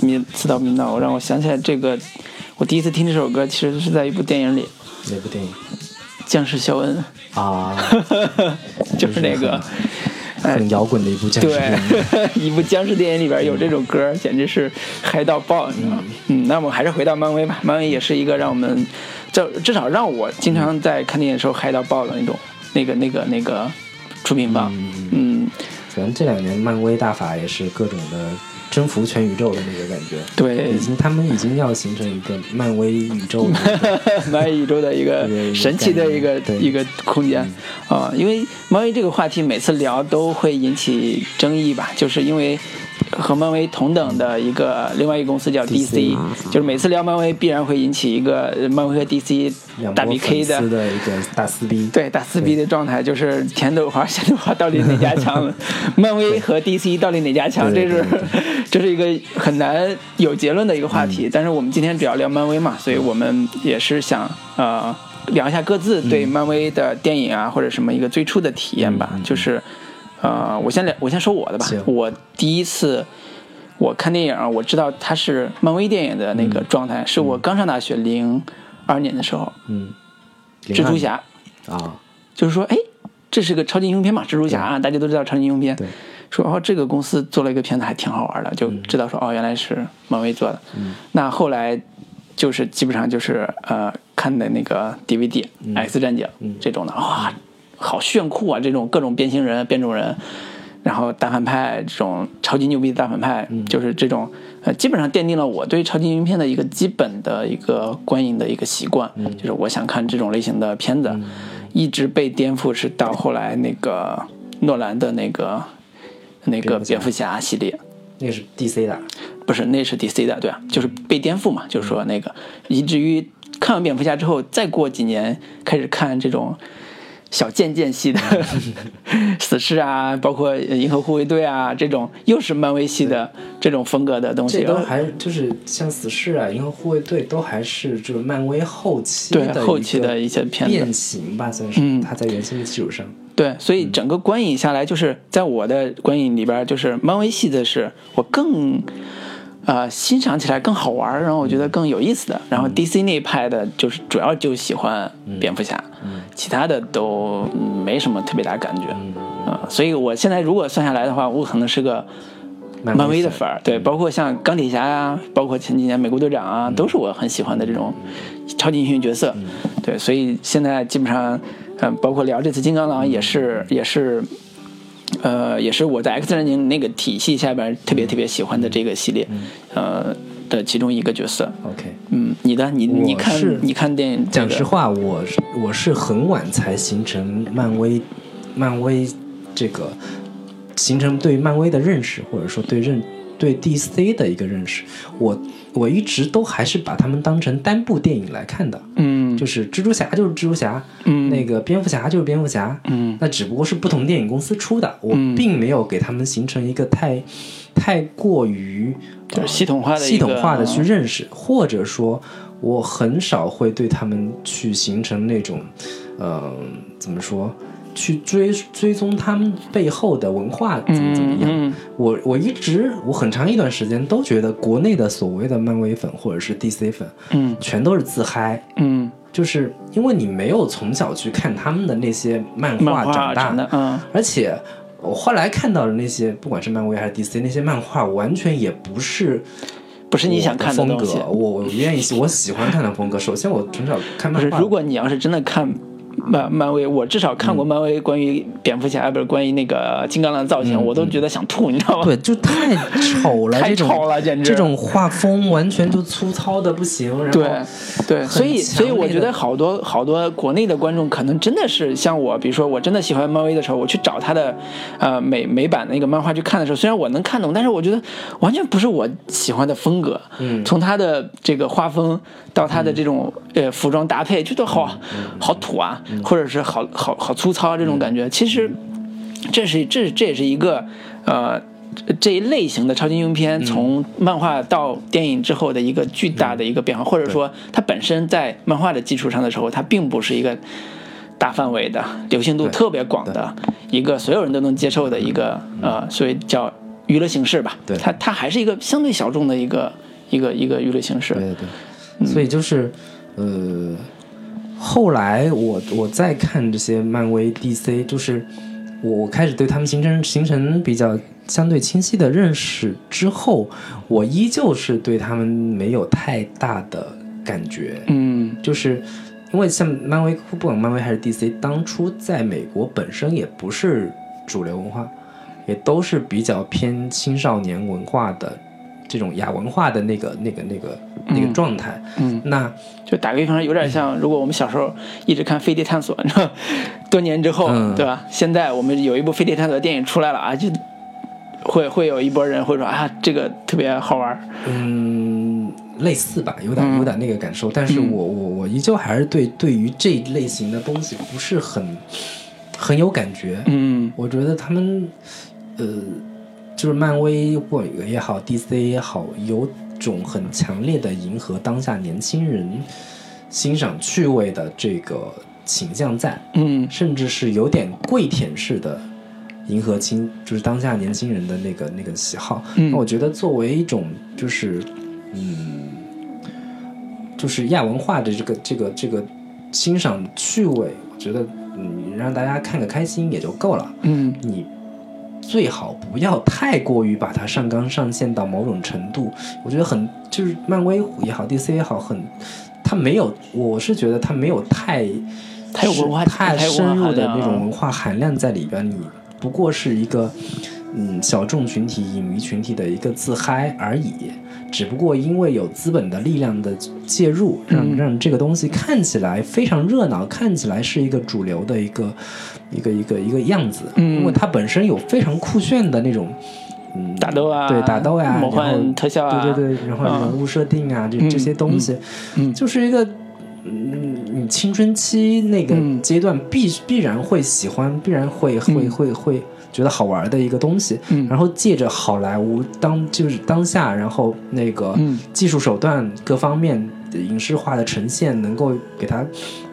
的，董子密刺刀明道，让我想起来这个，我第一次听这首歌其实是在一部电影里，《哪部电影僵尸肖恩啊？》，就是那个。哎很摇滚的一部僵尸电影。对，一部僵尸电影里边有这首歌，简直是嗨到爆，你知道吗？嗯，那我们还是回到漫威吧。漫威也是一个让我们，这至少让我经常在看电影的时候嗨到爆的那种，那个那个那个出品方。嗯，反正这两年漫威大法也是各种的征服全宇宙的那个感觉。对已经他们已经要形成一个漫威宇宙的 漫威宇宙的一个神奇的一个对一个空间啊、因为漫威这个话题每次聊都会引起争议吧，就是因为和漫威同等的一个另外一个公司叫 DC，就是每次聊漫威必然会引起一个呃漫威和 DC 大两波 PK 的粉丝的一个大撕逼。对打撕逼的状态，就是甜豆花、咸豆花到底哪家强？漫威和 DC 到底哪家强？这是这是一个很难有结论的一个话题。但是我们今天主要聊漫威嘛，所以我们也是想呃聊一下各自对漫威的电影啊或者什么一个最初的体验吧。就是呃，我先聊，我先说我的吧。我第一次。我看电影，我知道它是漫威电影的那个状态，是我刚上大学零二年的时候，嗯，蜘蛛侠，啊，就是说，哎，这是个超级英雄片嘛，蜘蛛侠啊，大家都知道超级英雄片。对，说哦，这个公司做了一个片子还挺好玩的，就知道说哦，原来是漫威做的。嗯那后来就是基本上就是呃看的那个 DVD、X 嗯战警这种的，哇，好炫酷啊！这种各种变形人、变种人。然后大反派这种超级牛逼的大反派，就是这种呃，基本上奠定了我对超级英雄片的一个基本的一个观影的一个习惯，就是我想看这种类型的片子，一直被颠覆是到后来那个诺兰的那个那个蝙蝠侠系列。那个是 DC 的，不是，那是 DC 的，对啊，就是被颠覆嘛，就是说那个，以至于看完蝙蝠侠之后，再过几年开始看这种小贱贱系的 死侍啊，包括银河护卫队啊这种，又是漫威系的这种风格的东西，这都还就是像死侍啊、银河护卫队都还是就是漫威后期对的后期的一些片子。变形吧，算是嗯。它在原先的基础上。对，所以整个观影下来，就是在我的观影里边，就是漫威系的是我更呃欣赏起来更好玩儿，然后我觉得更有意思的。然后 DC 那一派的，就是主要就喜欢蝙蝠侠，其他的都嗯没什么特别大感觉。呃，所以我现在如果算下来的话，我可能是个漫威的粉儿，对，包括像钢铁侠呀、包括前几年美国队长啊，都是我很喜欢的这种超级英雄角色。对，所以现在基本上，嗯、包括聊这次金刚狼也是也是。呃，也是我在 X 战警那个体系下边特别特别喜欢的这个系列，呃的其中一个角色。OK，嗯，你的你你看是你看电影、这个，讲实话，我是我是很晚才形成漫威，漫威这个形成对漫威的认识，或者说对认对 DC 的一个认识。我我一直都还是把他们当成单部电影来看的，嗯就是蜘蛛侠就是蜘蛛侠，嗯那个蝙蝠侠就是蝙蝠侠，嗯那只不过是不同电影公司出的，我嗯并没有给他们形成一个太太过于就是系统化的系统化的去认识，或者说，我很少会对他们去形成那种，呃，怎么说，去追追踪他们背后的文化怎么怎么样。嗯我我一直我很长一段时间都觉得国内的所谓的漫威粉或者是 DC 粉，嗯全都是自嗨。嗯，就是因为你没有从小去看他们的那些漫画长大，的，嗯而且我后来看到的那些，不管是漫威还是 DC 那些漫画，完全也不是不是你想看的风格。。我我愿意，我喜欢看的风格。首先，我从小看漫画，如果你要是真的看漫漫威，我至少看过漫威关于蝙蝠侠，不是关于那个金刚狼的造型，我都觉得想吐，你知道吗？对，就太丑了，太丑了简直这种画风完全就粗糙的不行。然后对对，所以所以我觉得好多好多国内的观众可能真的是像我，比如说我真的喜欢漫威的时候，我去找他的呃美美版的那个漫画去看的时候，虽然我能看懂，但是我觉得完全不是我喜欢的风格。嗯从他的这个画风到他的这种、呃服装搭配，觉得好好土啊，或者是好好好粗糙啊这种感觉。其实这是这这也是一个呃。这一类型的超级英雄片，从漫画到电影之后的一个巨大的一个变化，或者说它本身在漫画的基础上的时候，它并不是一个大范围的、流行度特别广的一个所有人都能接受的一个呃，所以叫娱乐形式吧。对。它它还是一个相对小众的一个一个一个娱乐形式。对对。对，所以就是呃，后来我我再看这些漫威、DC，就是我我开始对他们形成形成比较相对清晰的认识之后，我依旧是对他们没有太大的感觉。嗯就是因为像漫威，不管漫威还是 DC，当初在美国本身也不是主流文化，也都是比较偏青少年文化的这种亚文化的那个、那个、那个、那个状态。嗯，那就打个比方说，有点像如果我们小时候一直看《飞碟探索》，你知道，多年之后，嗯对吧？现在我们有一部《飞碟探索》的电影出来了啊，就会会有一波人会说啊，这个特别好玩。嗯，类似吧，有点嗯有点那个感受，但是我我我依旧还是对对于这一类型的东西不是很很有感觉。嗯我觉得他们，呃，就是漫威或也好，DC 也好，有种很强烈的迎合当下年轻人欣赏趣味的这个倾向在，嗯甚至是有点跪舔式的迎合青，就是当下年轻人的那个那个喜好。嗯那我觉得作为一种就是，嗯，就是亚文化的这个这个这个欣赏趣味，我觉得嗯，让大家看个开心也就够了。嗯你最好不要太过于把它上纲上线到某种程度。我觉得很就是漫威也好，DC 也好，很它没有，我是觉得它没有太太有文化太深入的那种文化含量在里边。你不过是一个嗯小众群体、影迷群体的一个自嗨而已。只不过因为有资本的力量的介入，让让这个东西看起来非常热闹，看起来是一个主流的一个一个一个一个样子。嗯因为它本身有非常酷炫的那种。嗯，打斗啊对打斗呀、魔幻然后特效啊对对对，然后嗯人物设定啊，这嗯这些东西，嗯就是一个，嗯，你青春期那个嗯阶段必必然会喜欢，必然会会嗯会会觉得好玩的一个东西。嗯然后借着好莱坞当就是当下，然后那个嗯技术手段各方面的影视化的呈现，能够给它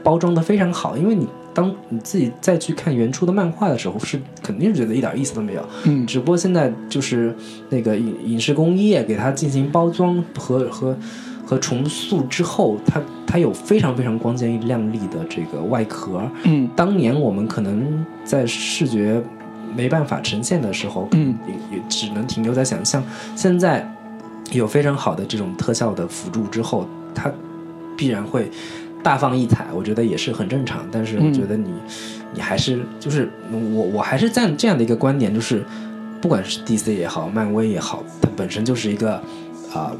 包装的非常好，因为你。当你自己再去看原初的漫画的时候，是肯定是觉得一点意思都没有。嗯只不过现在就是那个影影视工业给它进行包装和和和重塑之后，它它有非常非常光鲜亮丽的这个外壳。嗯当年我们可能在视觉没办法呈现的时候，嗯也也只能停留在想象。现在有非常好的这种特效的辅助之后，它必然会大放异彩，我觉得也是很正常。但是我觉得你、你还是就是我我还是站这样的一个观点，就是不管是 DC 也好，漫威也好，它本身就是一个啊、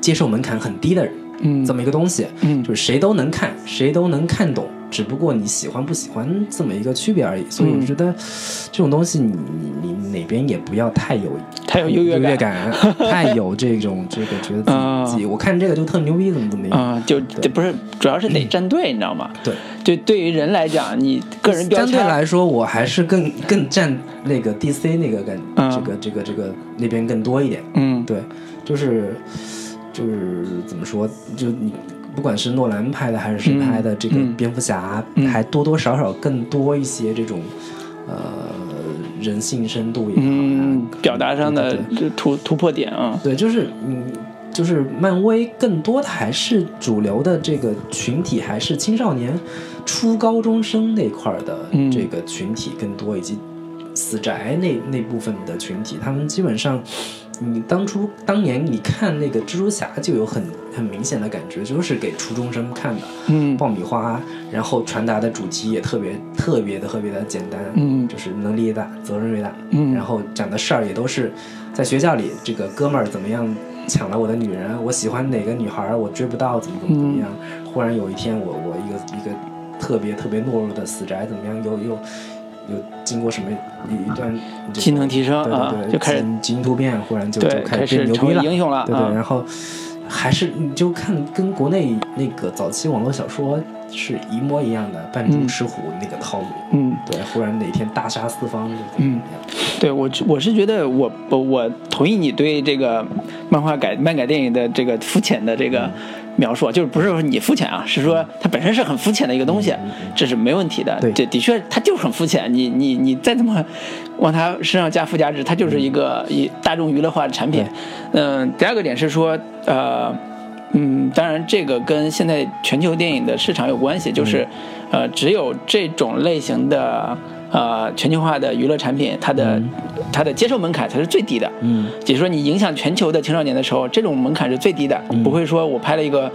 接受门槛很低的人。嗯这么一个东西，嗯就是谁都能看，谁都能看懂，只不过你喜欢不喜欢这么一个区别而已。所以我嗯觉得这种东西你，你你哪边也不要太有太有优越越感感，太有这种这个觉得自己、我看这个就特牛逼，怎么怎么样。啊，就这不是，主要是得站队，你知道吗？对，就，对于人来讲，你个人标相对来说，我还是更更站那个 DC 那个感，嗯这个这个这个那边更多一点。嗯对，就是就是怎么说，就你不管是诺兰拍的还是谁拍的，这个嗯蝙蝠侠、嗯。还多多少少更多一些这种呃人性深度也好啊、嗯，表达上的突突破点啊，对，就是嗯。就是漫威更多的还是主流的这个群体，还是青少年、初高中生那块儿的嗯。这个群体更多，以及死宅那那部分的群体，他们基本上，你当初当年你看那个蜘蛛侠就有很很明显的感觉，就是给初中生看的，嗯。爆米花，然后传达的主题也特别特别的特别的简单，嗯。就是能力越大，责任越大，嗯。然后讲的事儿也都是在学校里，这个哥们儿怎么样抢了我的女人，我喜欢哪个女孩儿，我追不到，怎么怎么怎么样，忽然有一天我我一个一个特别特别懦弱的死宅怎么样，又又又经过什么一一段这个技能提升啊对对对，就开始基因突变，忽然就就开开始变牛逼了，英雄了对对，啊然后还是你就看跟国内那个早期网络小说是一模一样的，扮猪嗯吃虎那个套路。嗯。对，忽然哪天大杀四方，就怎么怎么样？对我，我是觉得我我我同意你对这个漫画改漫改电影的这个肤浅的这个描述，就是不是说你肤浅啊，是说它本身是很肤浅的一个东西，这是没问题的。对这的确它就是很肤浅，你你你再怎么往它身上加附加值，它就是一个一大众娱乐化的产品。嗯，第二个点是说，呃。嗯，当然，这个跟现在全球电影的市场有关系，就是，呃，只有这种类型的呃全球化的娱乐产品，它的、它的接受门槛才是最低的。嗯，也就是说，你影响全球的青少年的时候，这种门槛是最低的。嗯。不会说我拍了一个，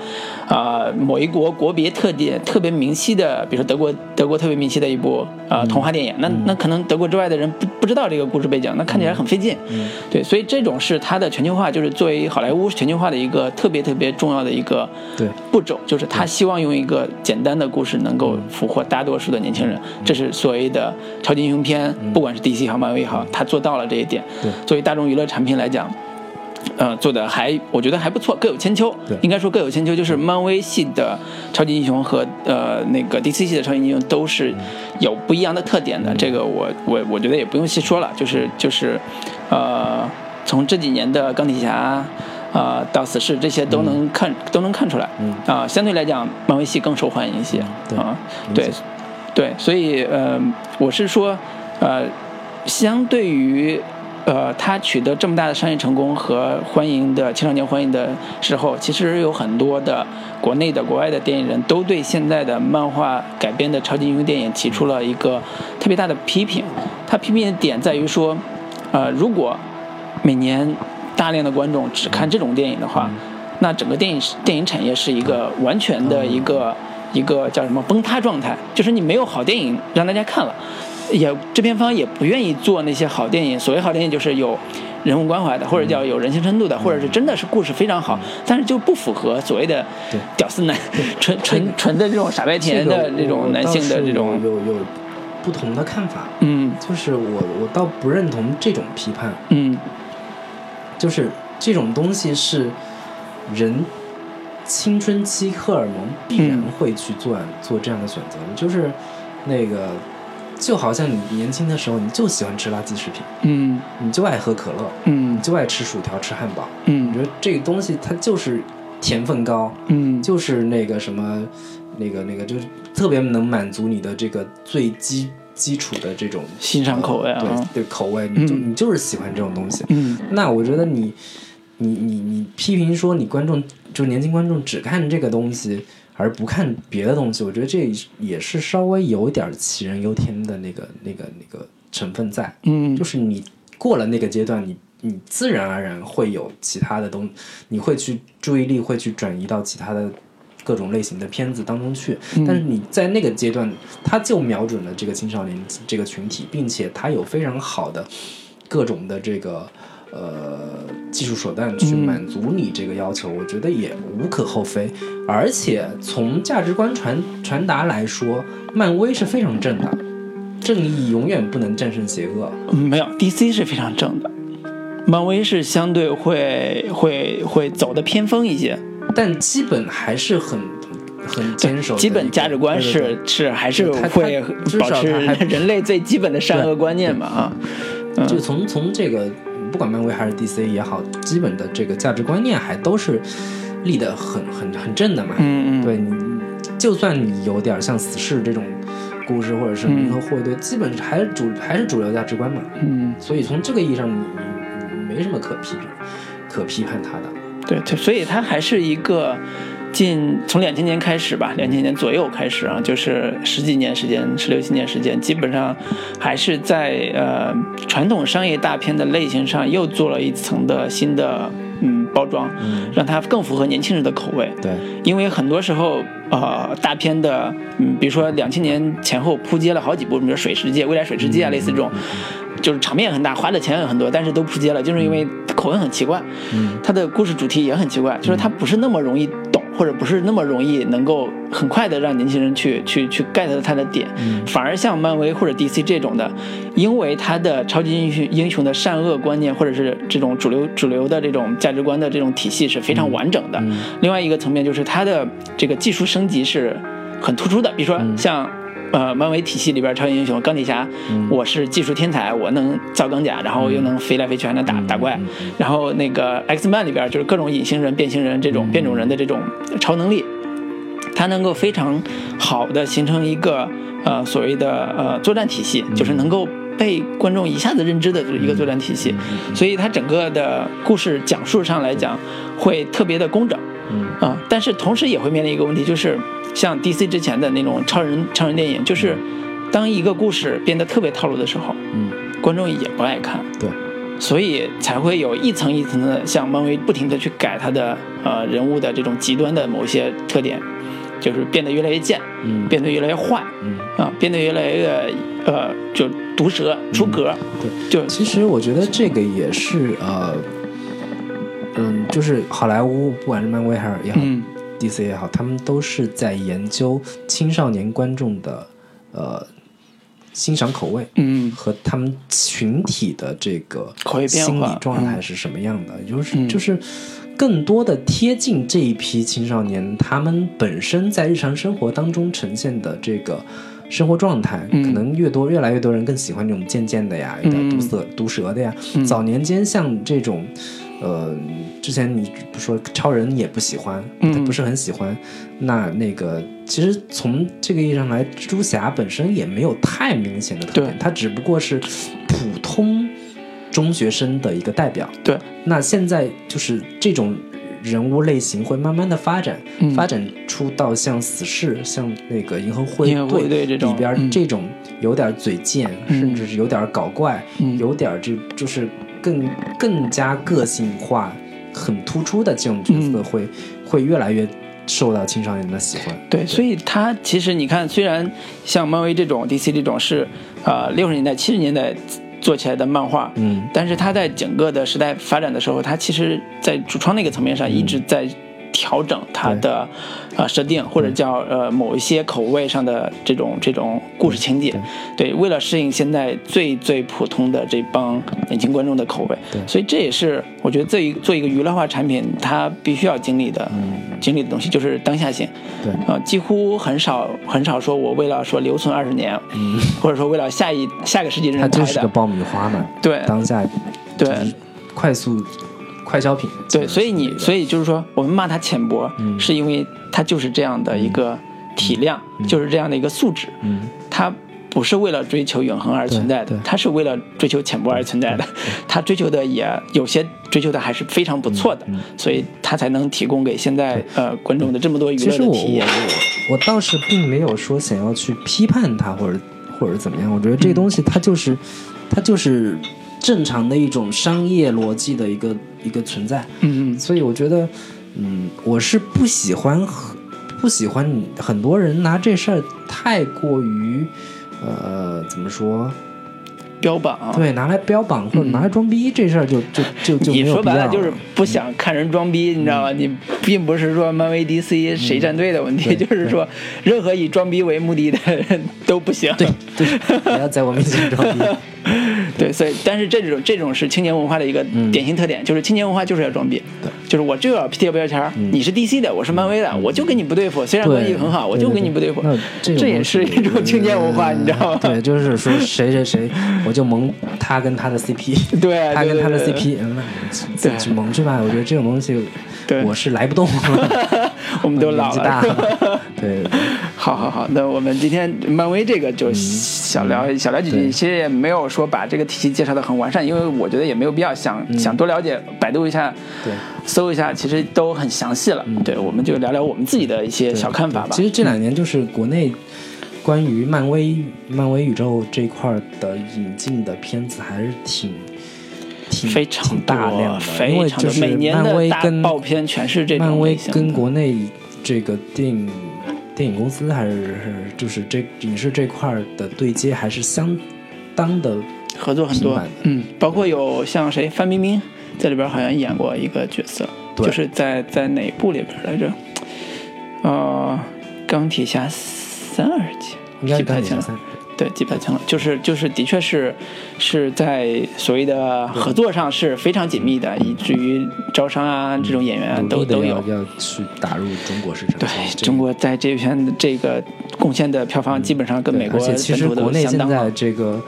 啊、某一国国别特点特别明晰的，比如说德国德国特别明晰的一部呃、童话电影，那那可能德国之外的人不不知道这个故事背景，那看起来很费劲。对，所以这种是它的全球化，就是作为好莱坞全球化的一个特别特别重要的一个对。步骤，就是他希望用一个简单的故事能够俘获大多数的年轻人，这是所谓的超级英雄片，不管是 DC 也好，漫威也好，他做到了这一点。对作为大众娱乐产品来讲。呃，做的还我觉得还不错，各有千秋对。应该说各有千秋，就是漫威系的超级英雄和呃那个 DC 系的超级英雄都是有不一样的特点的。这个我我我觉得也不用细说了，就是就是，呃，从这几年的钢铁侠。啊、到死侍这些都能看、都能看出来，嗯啊、相对来讲，漫威系更受欢迎一些，对啊，对对，所以呃，我是说，呃，相对于呃他取得这么大的商业成功和欢迎的青少年欢迎的时候，其实有很多的国内的、国外的电影人都对现在的漫画改编的超级英雄电影提出了一个特别大的批评。他批评的点在于说，呃，如果每年大量的观众只看这种电影的话，那整个电影电影产业是一个完全的一个、一个叫什么崩塌状态，就是你没有好电影让大家看了。也制片方也不愿意做那些好电影。所谓好电影，就是有人物关怀的，或者叫有人性深度的，或者是真的是故事非常好，但是就不符合所谓的屌丝男、纯纯纯的这种傻白甜的这种男性的这种，有有不同的看法。嗯就是我我倒不认同这种批判，嗯就是这种东西是人青春期荷尔蒙必然嗯会去做、做这样的选择。的，就是那个就好像你年轻的时候你就喜欢吃垃圾食品，嗯。你就爱喝可乐，嗯。你就爱吃薯条吃汉堡，嗯，你觉得这个东西它就是甜分高，嗯，就是那个什么，那个那个，就是特别能满足你的这个最基基础的这种欣赏口味啊。呃对对口味，你就、嗯。你就是喜欢这种东西。嗯。那我觉得你你你你批评说你观众就是年轻观众只看这个东西而不看别的东西，我觉得这也是稍微有点杞人忧天的那个那个那个成分在。嗯就是你过了那个阶段，你你自然而然会有其他的东，你会去注意力会去转移到其他的各种类型的片子当中去。嗯但是你在那个阶段，他就瞄准了这个青少年这个群体，并且他有非常好的各种的这个。呃，技术手段去嗯满足你这个要求，我觉得也无可厚非。而且从价值观传传达来说，漫威是非常正的，正义永远不能战胜邪恶。嗯没有，DC 是非常正的，漫威是相对会会会走的偏锋一些，但基本还是很很坚守基本价值观是是还是会保持人类最基本的善恶观念吧啊，嗯。就从从这个不管漫威还是 DC 也好，基本的这个价值观念还都是立得很很很正的嘛。嗯嗯对你，就算你有点像死侍这种故事，或者是银河护卫队，基本还是主还是主流价值观嘛。嗯，所以从这个意义上，你你你没什么可批评可批判他的。对对，所以它还是一个近从两千年开始吧，两千年左右开始啊，就是十几年时间，十六七年时间，基本上还是在呃传统商业大片的类型上又做了一层的新的嗯包装，让它更符合年轻人的口味。对，因为很多时候，呃，大片的，嗯，比如说两千年前后扑街了好几部，比如说《水世界》《未来水世界》啊，类似这种，就是场面很大，花的钱也很多，但是都扑街了，就是因为口味很奇怪，嗯，它的故事主题也很奇怪，就是它不是那么容易懂，或者不是那么容易能够很快的让年轻人去去去 get 到它的点，反而像漫威或者 DC 这种的，因为它的超级英雄英雄的善恶观念，或者是这种主流主流的这种价值观的这种体系是非常完整的。另外一个层面就是它的这个技术升级是很突出的，比如说像。呃，漫威体系里边超级英雄钢铁侠，我是技术天才，我能造钢甲，然后又能飞来飞去，还能打打怪。然后那个 X Man 里边就是各种隐形人、变形人这种变种人的这种超能力，它能够非常好的形成一个呃所谓的呃作战体系，就是能够被观众一下子认知的一个作战体系，所以它整个的故事讲述上来讲会特别的工整，嗯。啊，但是同时也会面临一个问题，就是像 DC 之前的那种超人超人电影，就是当一个故事变得特别套路的时候，嗯，观众也不爱看，对，所以才会有一层一层的像漫威不停的去改他的呃人物的这种极端的某些特点，就是变得越来越贱，嗯。变得越来越坏，嗯。啊，变得越来越呃就毒舌出格，对，就其实我觉得这个也是呃，嗯，就是好莱坞，不管是漫威还是也好、嗯 d c 也好，他们都是在研究青少年观众的呃欣赏口味。嗯和他们群体的这个心理状态嗯是什么样的，就是嗯就是更多的贴近这一批青少年他们本身在日常生活当中呈现的这个生活状态，嗯可能越多越来越多人更喜欢这种渐渐的呀，有点毒嗯舌毒舌的呀。嗯早年间像这种。呃，之前你不说超人也不喜欢，不是很喜欢。那那个其实从这个意义上来，蜘蛛侠本身也没有太明显的特点他，只不过是普通中学生的一个代表。对，那现在就是这种人物类型会慢慢的发展，嗯发展出到像死侍、像那个银河护卫队这种里边嗯这种有点嘴贱，嗯甚至是有点搞怪，嗯有点这就是更更加个性化、很突出的这种角色嗯。会、会越来越受到青少年的喜欢。对，所以它其实你看，虽然像漫威这种、DC 这种是呃六十年代、七十年代做起来的漫画，嗯。但是它在整个的时代发展的时候，它其实在主创那个层面上一直在调整它的呃设定，或者叫呃某一些口味上的这种这种故事情节，对，为了适应现在最最普通的这帮年轻观众的口味，所以这也是我觉得这一做一个娱乐化产品，它必须要经历的、经历的东西，就是当下性。对。呃，几乎很少很少说我为了说留存二十年，或者说为了下一下个世纪人拍的，就是个爆米花嘛，对。当下对。快速快消品。对，所以你所以以就是说，我们骂它浅薄，嗯。是因为它就是这样的一个体量，就是这样的一个素质，嗯。它不是为了追求永恒而存在的它是为了追求浅薄而存在的，它 追求的也有些追求的还是非常不错嗯的，所以它才能提供给现在呃观众的这么多娱乐体验。我我倒是并没有说想要去批判它或者或者怎么样，我觉得这东西它就是、它就是正常的一种商业逻辑的一个一个存在，嗯嗯所以我觉得，嗯，我是不喜欢很不喜欢你很多人拿这事儿太过于。呃，怎么说？标榜啊，对，拿来标榜或者拿来装逼这事儿就就就就你说白了就是不想看人装逼，你知道吗？你并不是说漫威、DC 谁站队的问题，嗯就是说任何以装逼为目的的人都不行。对对，不要在我面前装逼。对，所以但是这种这种是青年文化的一个典型特点，就是青年文化就是要装逼，就是我就要贴标签儿，你是 DC 的，我是漫威的，我就跟你不对付，虽然关系很好，我就对对跟你不对付那，这也是一种青年文化，你知道吗？对，就是说谁谁谁，我就蒙他跟他的 CP，对他跟他的对对 CP，嗯那自己蒙去吧。我觉得这种东西，对我是来不动，我们都老年纪大了。对好好好，那我们今天漫威这个就小聊、小聊几句，其实也没有说把这个体系介绍的很完善，因为我觉得也没有必要想、想多了解，百度一下，对，搜一下，其实都很详细了。对，我们就聊聊我们自己的一些小看法吧。其实这两年就是国内关于漫威漫威宇宙这一块的引进的片子还是挺。挺非常挺大量的，因非常多，为就是每年漫的大爆片全是这种漫威跟国内这个电影电影公司还是就是这影视这块的对接还是相当的合作很多嗯，包括有像谁范冰冰在里边好像演过一个角色，就是在在哪部里边来着？呃，钢铁侠三二几，应该是记不太清了。钢铁侠三。对，记不太清了，就是就是，的确是是在所谓的合作上是非常紧密的，以至于招商啊这种演员啊都都有要。要去打入中国市场。对中国在这片的这个贡献的票房基本上跟美国其实国内现在。这个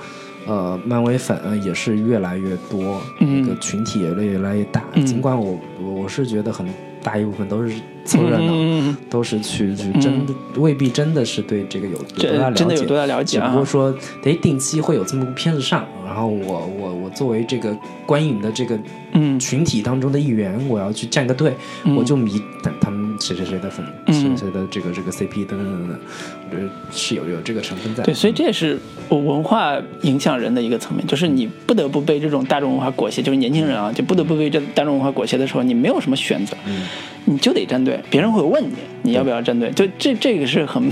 呃漫威粉呃也是越来越多，嗯这个群体也越来越大。嗯尽管我我我是觉得很大一部分都是凑热闹。嗯，都是去去真的、未必真的是对这个有有多大了解，真的有多大了解啊。只不过说得定期会有这么部片子上，然后我我我作为这个观影的这个嗯。群体当中的一员，我要去站个队，嗯。我就迷他他们谁谁谁的粉，嗯谁谁的这个这个 CP 等等等等，我觉得是有有这个成分在。对，所以这也是文化影响人的一个层面，就是你不得不被这种大众文化裹挟，就是年轻人啊，就不得不被这大众文化裹挟的时候，你没有什么选择，嗯你就得站队，别人会问你你要不要站队，就这这个是很，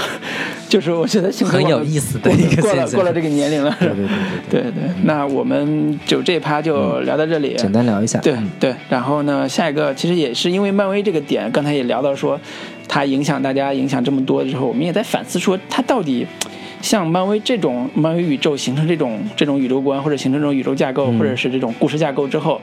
就是我觉得很有意思的一个过了过了这个年龄了，对对对对对对，那我们就这一趴就聊到这里，简单聊一下。对嗯对，然后呢，下一个其实也是因为漫威这个点，刚才也聊到说，它影响大家影响这么多之后，我们也在反思说，它到底像漫威这种漫威宇宙形成这种这种宇宙观，或者形成这种宇宙架构，嗯或者是这种故事架构之后，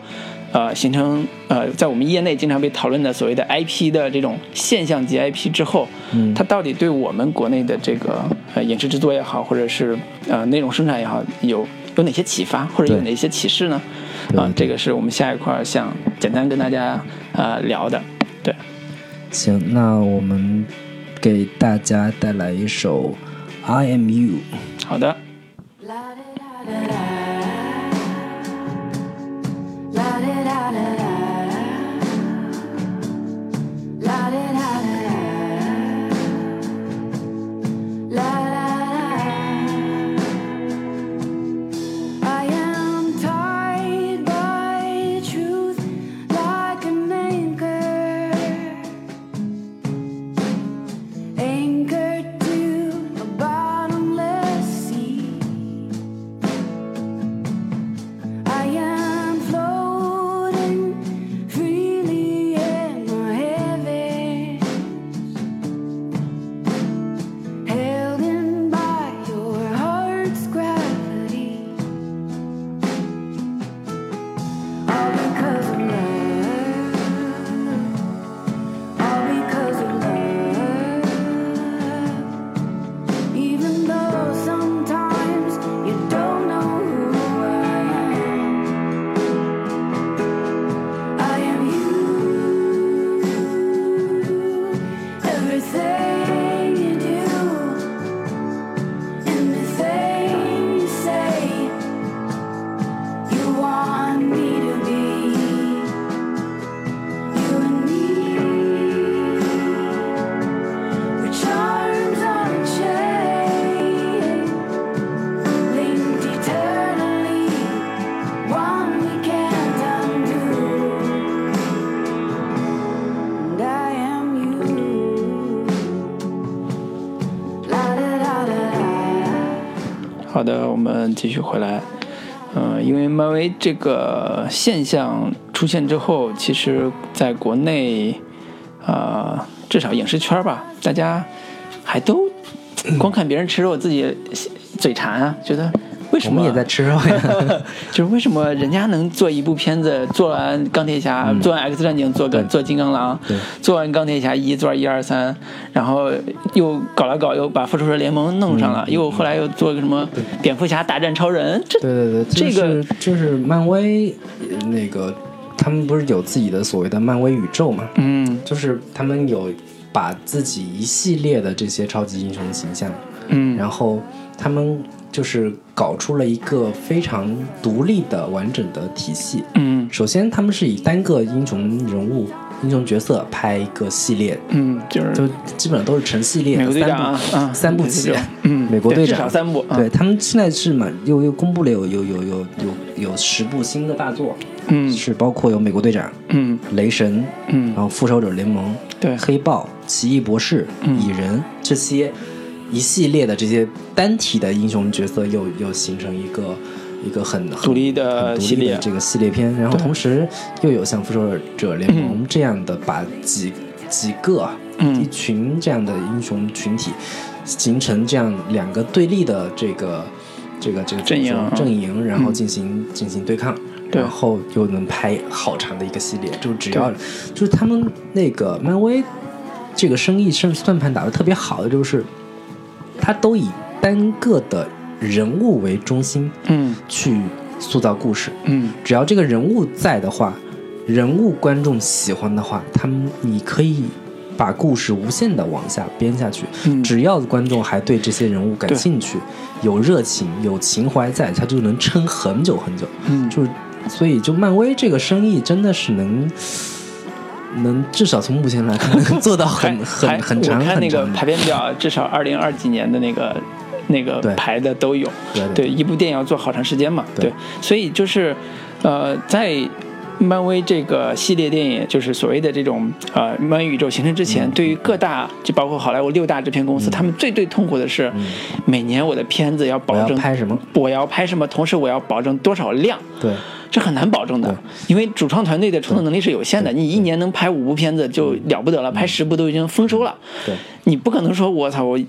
呃，形成呃，在我们业内经常被讨论的所谓的 IP 的这种现象级 IP 之后，嗯它到底对我们国内的这个呃影视制作也好，或者是呃内容生产也好，有有哪些启发，或者有哪些启示呢？啊，这个是我们下一块儿想简单跟大家呃聊的。对，行，那我们给大家带来一首《I Am You》。好的，继续回来。呃，因为漫威这个现象出现之后，其实在国内，啊、至少影视圈吧，大家还都光看别人吃肉，自己嘴馋啊，觉得为什么？也在吃肉呀。就是为什么人家能做一部片子，做完钢铁侠，做完 X 战警，做个做金刚狼，做完钢铁侠一，做完一二三，然后又搞了搞，又把复仇者联盟弄上嗯了，又后来又做个什么蝙蝠侠大战超人，这对对对，这个就是漫威呃那个，他们不是有自己的所谓的漫威宇宙嘛？嗯。就是他们有把自己一系列的这些超级英雄形象，嗯。然后他们就是搞出了一个非常独立的完整的体系。嗯。首先，他们是以单个英雄人物、英雄角色拍一个系列，嗯，就是就基本上都是成系列的美国队长啊三部、啊三部起。嗯，美国队长至少三部，啊对他们现在是满又又公布了有有有有有有十部新的大作，嗯。是包括有美国队长、嗯。雷神，嗯。然后复仇者联盟、对。黑豹、奇异博士、嗯。蚁人这些一系列的这些单体的英雄角色又又形成一个一个很很独立的很独系列。这个系列片，然后同时又有像复仇者联盟这样的把几几个嗯。一群这样的英雄群体形成这样两个对立的这个这个这个阵营。阵营，然后嗯进行进行对抗。然后又能拍好长的一个系列，就只要就是他们那个漫威这个生意算算盘打得特别好的，就是他都以单个的人物为中心嗯去塑造故事，嗯只要这个人物在的话，人物观众喜欢的话，他们你可以把故事无限的往下编下去。嗯只要观众还对这些人物感兴趣，有热情、有情怀在，他就能撑很久很久。嗯，就是所以就漫威这个生意真的是能。能至少从目前来看，能做到很 很很长我看。那个排片表，至少二零二几年的那个那个排的都有。对对，一部电影要做好长时间嘛。对所以就是呃，在漫威这个系列电影，就是所谓的这种呃漫威宇宙形成之嗯前，对于各大就包括好莱坞六大制片公司，他们最最痛苦的是，每年我的片子要保证拍什么？我要拍什么，同时我要保证多少量。对，这很难保证的，因为主创团队的创作能力是有限的。你一年能拍五部片子就了不得了，拍十部都已经丰收了。对，你不可能说我操我。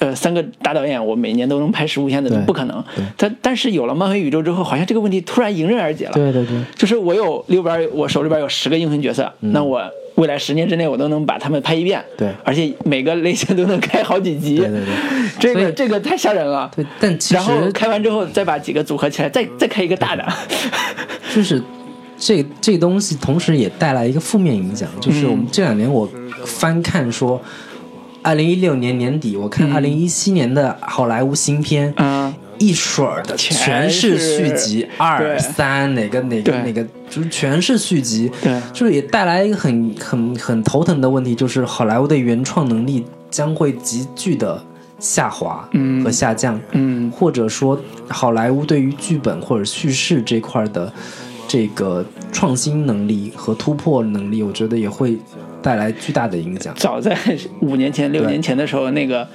呃，三个大导演，我每年都能拍十部片子，不可能对。但但是有了漫威宇宙之后，好像这个问题突然迎刃而解了。对对对，就是我有六边，我手里边有十个英雄角色，那我未来十年之内我都能把他们拍一遍。嗯对而且每个类型都能开好几集。对对对 这个这个太吓人了。对，但其然后实开完之后再把几个组合起来，再再开一个大的。就是这这东西，同时也带来一个负面影响，就是我们这两年我翻看说，二零一六年年底，我看二零一七年的好莱坞新片，嗯，一水儿的全全是续集，二三哪个哪个哪个，就是全是续集，对。就是也带来一个很很很头疼的问题，就是好莱坞的原创能力将会急剧的下滑嗯。和下降，嗯。或者说好莱坞对于剧本或者叙事这块的这个创新能力和突破能力，我觉得也会带来巨大的影响。早在五年前、六年前的时候，那个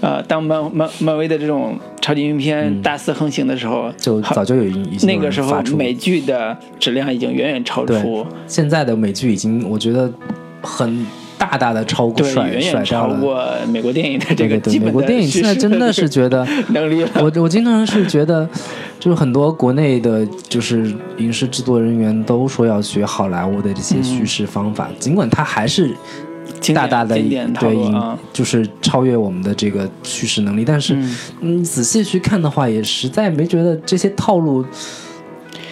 呃，当漫漫漫威的这种超级英雄片大肆横行的时候，嗯就早就有已经有那个时候美剧的质量已经远远超出，现在的美剧已经，我觉得很大大的超过对，甩远。超过美国电影的这对对对，个基本美国电影现在真的是觉得，能力了。我我经常是觉得，就是很多国内的，就是影视制作人员都说要学好莱坞的这些叙事方法，尽管它还是大大的经典套对就是超越我们的这个叙事能力，但是嗯嗯，仔细去看的话，也实在没觉得这些套路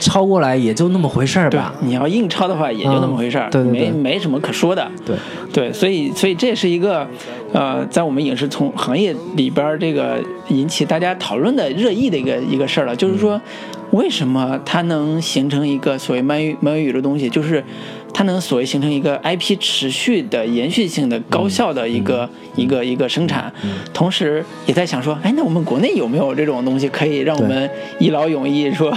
抄过来也就那么回事儿对吧，。你要硬抄的话，也就那么回事儿、嗯对对对。没没什么可说的。对，对，所以所以这也是一个，呃，在我们影视从行业里边儿这个引起大家讨论的热议的一个一个事儿了，就是说，为什么它能形成一个所谓漫威漫威宇宙东西，就是它能所谓形成一个 IP 持续的延续性的高效的一个、一个一个生产，同时也在想说，哎，那我们国内有没有这种东西可以让我们一劳永逸说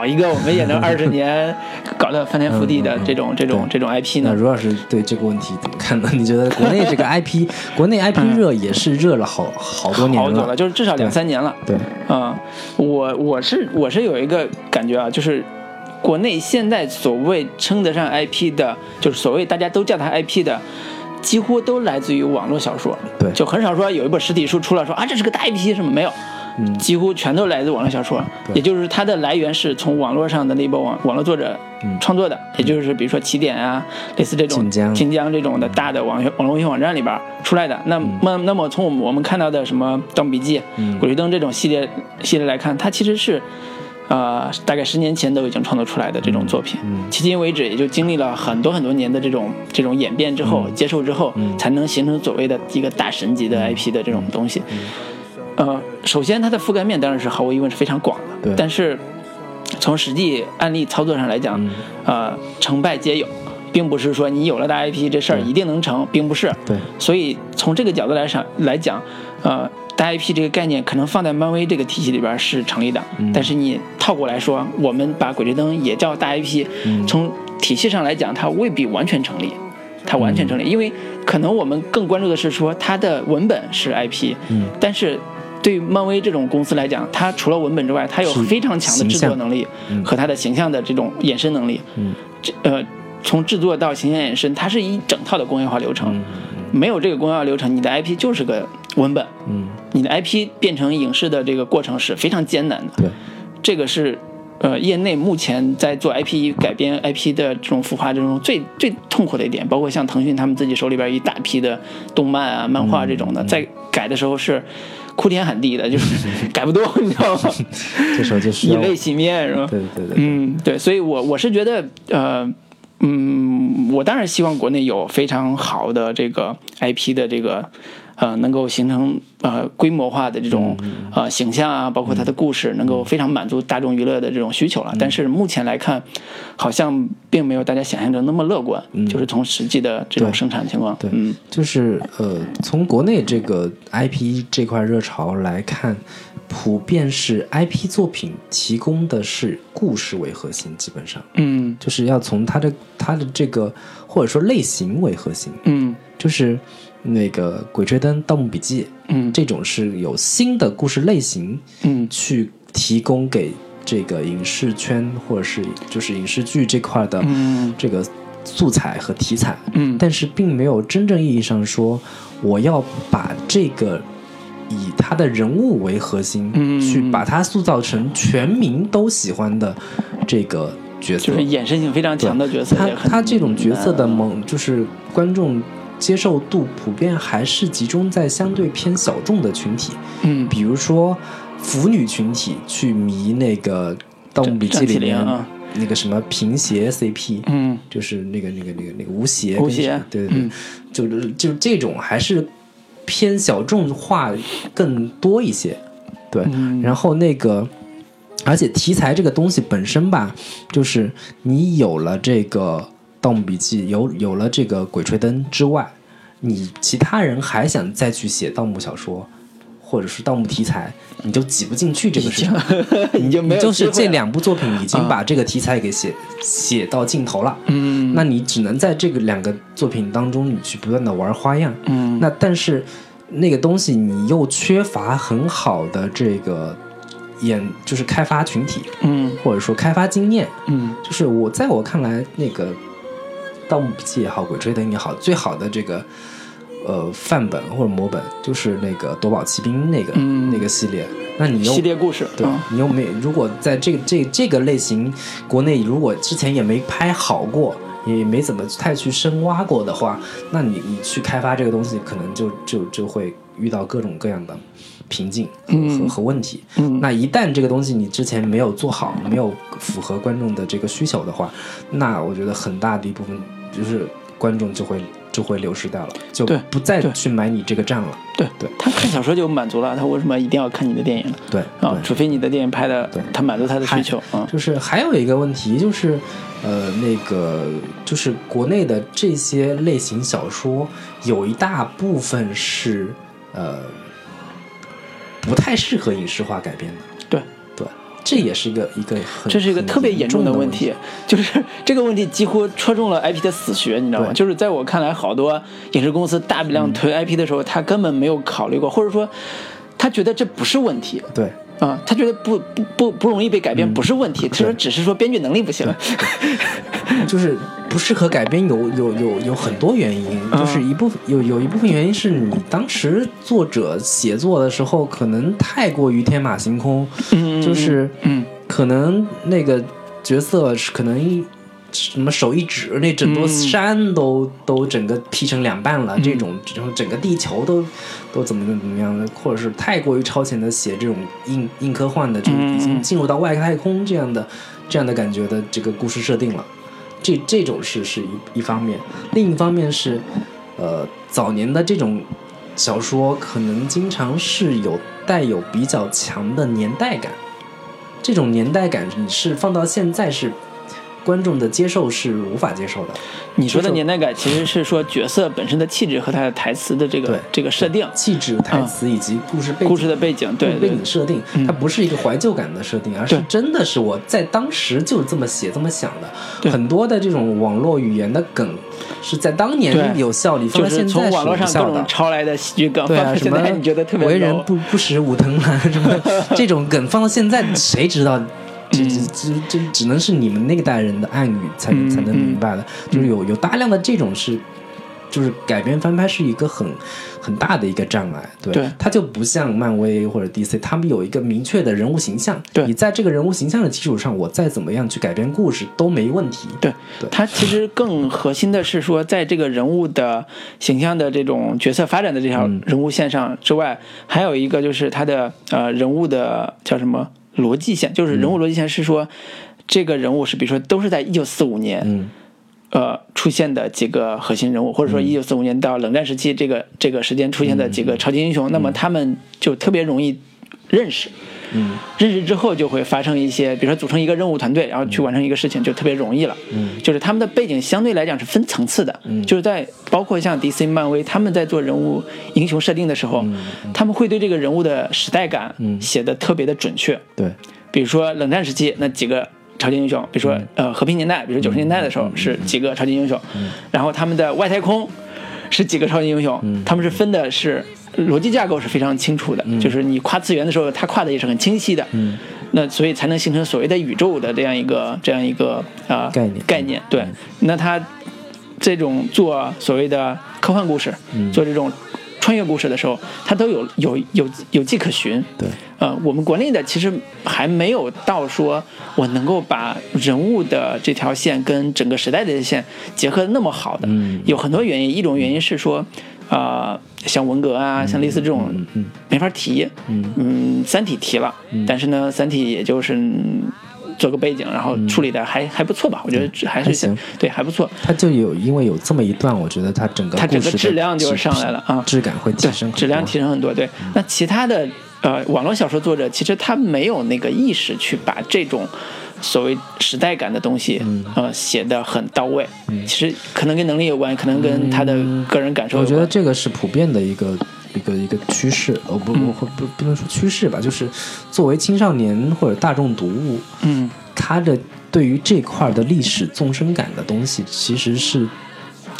搞找一个我们也能二十年搞得翻天覆地的这种这种这种 IP 呢？那如老师对这个问题怎么看呢？你觉得国内这个 IP，国内 IP 热也是热了好好多年好久了，就是至少两三年了。对，啊、我我是我是有一个感觉啊，就是国内现在所谓称得上 IP 的，就是所谓大家都叫它 IP 的，几乎都来自于网络小说。对就很少说有一本实体书出了说啊这是个大 IP 什么没有。嗯。几乎全都来自网络小说，对。也就是它的来源是从网络上的那波网网络作者嗯。创作的，也就是比如说起点啊，类似这种晋江。这种的大的网网络文学网站里边出来的。那么那么从我们我们看到的什么《盗墓笔记》嗯。鬼吹灯》这种系列系列来看，它其实是。呃，大概十年前都已经创作出来的这种作品，嗯。迄今为止也就经历了很多很多年的这种这种演变之后，嗯。接受之后，嗯。才能形成所谓的一个大神级的 IP 的这种东西。呃，首先它的覆盖面当然是毫无疑问是非常广的，对。但是从实际案例操作上来讲，嗯。呃，成败皆有，并不是说你有了大 IP 这事儿一定能成，并不是。对，所以从这个角度来上来讲，呃，大 IP 这个概念可能放在漫威这个体系里边是成立的，嗯。但是你套过来说，我们把鬼吹灯也叫大 IP，、嗯。从体系上来讲，它未必完全成立。它完全成立，因为可能我们更关注的是说它的文本是 IP，嗯。但是对于漫威这种公司来讲，它除了文本之外，它有非常强的制作能力嗯和它的形象的这种衍生能力。嗯这呃，从制作到形象衍生，它是一整套的工业化流程。嗯没有这个工业化流程，你的 IP 就是个文本，嗯，你的 IP 变成影视的这个过程是非常艰难的。对，这个是呃业内目前在做 IP 改编 IP 的这种孵化之中最最痛苦的一点，包括像腾讯他们自己手里边一大批的动漫啊、漫画这种的，在改的时候是哭天喊地的，就是 改不动，你知道吗？这时候就是以泪洗面是吧？对对对，嗯，对，所以我我是觉得，呃，嗯，我当然希望国内有非常好的这个 IP 的这个，呃，能够形成呃规模化的这种呃形象啊，包括它的故事，能够非常满足大众娱乐的这种需求了。但是目前来看，好像并没有大家想象中那么乐观，就是从实际的这种生产情况，对嗯。就是呃，从国内这个 IP 这块热潮来看，普遍是 IP 作品提供的是故事为核心，基本上嗯。就是要从它的它的这个或者说类型为核心，嗯。就是那个《鬼吹灯》《盗墓笔记》嗯。这种是有新的故事类型嗯。去提供给这个影视圈或者是就是影视剧这块的嗯。这个素材和题材，嗯，但是并没有真正意义上说我要把这个以他的人物为核心，嗯。去把他塑造成全民都喜欢的这个角色。就是衍生性非常强的角色他他这种角色的难猛，就是观众接受度普遍还是集中在相对偏小众的群体，嗯比如说腐女群体去迷那个《盗墓笔记》里面那个什么平邪 CP，嗯就是那个那个那个那个吴邪跟吴邪对对对，嗯就是就这种还是偏小众化更多一些，对，嗯然后那个。而且题材这个东西本身吧，就是你有了这个《盗墓笔记》，有有了这个《鬼吹灯》之外，你其他人还想再去写盗墓小说，或者是盗墓题材，你就挤不进去这个市场。你就没有就是这两部作品已经啊把这个题材给写、写到尽头了。嗯那你只能在这个两个作品当中，你去不断的玩花样。嗯那但是那个东西你又缺乏很好的这个演，就是开发群体，嗯或者说开发经验。嗯就是我在我看来，那个《盗墓笔记》也好，《鬼吹灯》也好，最好的这个呃范本或者模本就是那个夺宝奇兵那个、嗯那个系列。那你又系列故事对嗯你又没，如果在这个这这个类型，国内如果之前也没拍好过，也没怎么太去深挖过的话，那你你去开发这个东西，可能就就就会遇到各种各样的瓶颈和、嗯和和问题。嗯那一旦这个东西你之前没有做好，没有符合观众的这个需求的话，那我觉得很大的一部分就是观众就会就会流失掉了，就对不再去买你这个账了。对对他看小说就满足了，他为什么一定要看你的电影呢？对啊，除非你的电影拍的对他满足他的需求啊。就是还有一个问题就是，呃，那个就是国内的这些类型小说，有一大部分是呃不太适合影视化改编的。对对，这也是一个一个很这是一个特别严重的问问题，就是这个问题几乎戳中了 IP 的死穴，你知道吗？就是在我看来，好多影视公司大量推 IP 的时候，他根本没有考虑过，或者说他觉得这不是问题。对。啊、他觉得不不不不容易被改编不是问题，他说只是说编剧能力不行。就是不适合改编有有有有很多原因，嗯。就是一部分有有一部分原因是你当时作者写作的时候可能太过于天马行空，嗯就是嗯可能那个角色是可能一什么手一指，那整座山都、都整个劈成两半了，这种这种整个地球都都怎么怎么样的，或者是太过于超前的写这种硬硬科幻的，就已经进入到外太空这样的这样的感觉的这个故事设定了。这这种是是一一方面，另一方面是，呃，早年的这种小说可能经常是有带有比较强的年代感，这种年代感你是放到现在是观众的接受是无法接受的。你说的年代感其实是说角色本身的气质和他的台词的这个这个设定，气质、台词以及故事背景、故事的背景，对背对景设定，它不是一个怀旧感的设定，而是真的是我在当时就这么写、这么想的。很多的这种网络语言的梗是在当年有效，力放就是到现在从网络上各种。抄来的喜剧梗，对啊，什么你觉得特别为人不不识武藤兰什么 这种梗放到现在，谁知道？这这这这只能是你们那个代人的暗语才能嗯才能明白的，就是有有大量的这种是，就是改编翻拍是一个很很大的一个障碍，对，对？它就不像漫威或者 DC，他们有一个明确的人物形象，对你在这个人物形象的基础上，我再怎么样去改编故事都没问题，对对它其实更核心的是说，在这个人物的形象的这种角色发展的这条嗯。人物线上之外，还有一个就是他的呃人物的叫什么逻辑线，就是人物逻辑线是说，这个人物是比如说都是在一九四五年，嗯。呃出现的几个核心人物，或者说一九四五年到冷战时期这个这个时间出现的几个超级英雄，那么他们就特别容易认识。嗯认识之后就会发生一些，比如说组成一个任务团队，然后去完成一个事情，就特别容易了。嗯。就是他们的背景相对来讲是分层次的，嗯。就是在包括像 DC、漫威，他们在做人物英雄设定的时候，他们会对这个人物的时代感写的特别的准确。对，比如说冷战时期那几个超级英雄，比如说呃和平年代，比如说九十年代的时候是几个超级英雄，然后他们的外太空是几个超级英雄，他们是分的是逻辑架构是非常清楚的，就是你跨次元的时候，它跨的也是很清晰的，嗯。那所以才能形成所谓的宇宙的这样一个这样一个啊、呃概念。概念，对，那它这种做所谓的科幻故事，做这种穿越故事的时候，它都有有有有迹可循。对，呃，我们国内的其实还没有到说我能够把人物的这条线跟整个时代的线结合的那么好的，嗯。有很多原因。一种原因是说，呃，像文革啊，像类似这种没法提，嗯，三体提了，但是呢，三体也就是。嗯做个背景，然后处理的还、还不错吧？我觉得还是行对还不错。它就有因为有这么一段，我觉得它整个它整个质量就上来了啊质感会提升，质量提升很多。对，那其他的呃网络小说作者其实他没有那个意识去把这种所谓时代感的东西、嗯。呃写的很到位。其实可能跟能力有关，可能跟他的个人感受有关。我觉得这个是普遍的一个一个一个趋势，呃不不不不不能说趋势吧，就是作为青少年或者大众读物，嗯，他的对于这块的历史纵深感的东西其实是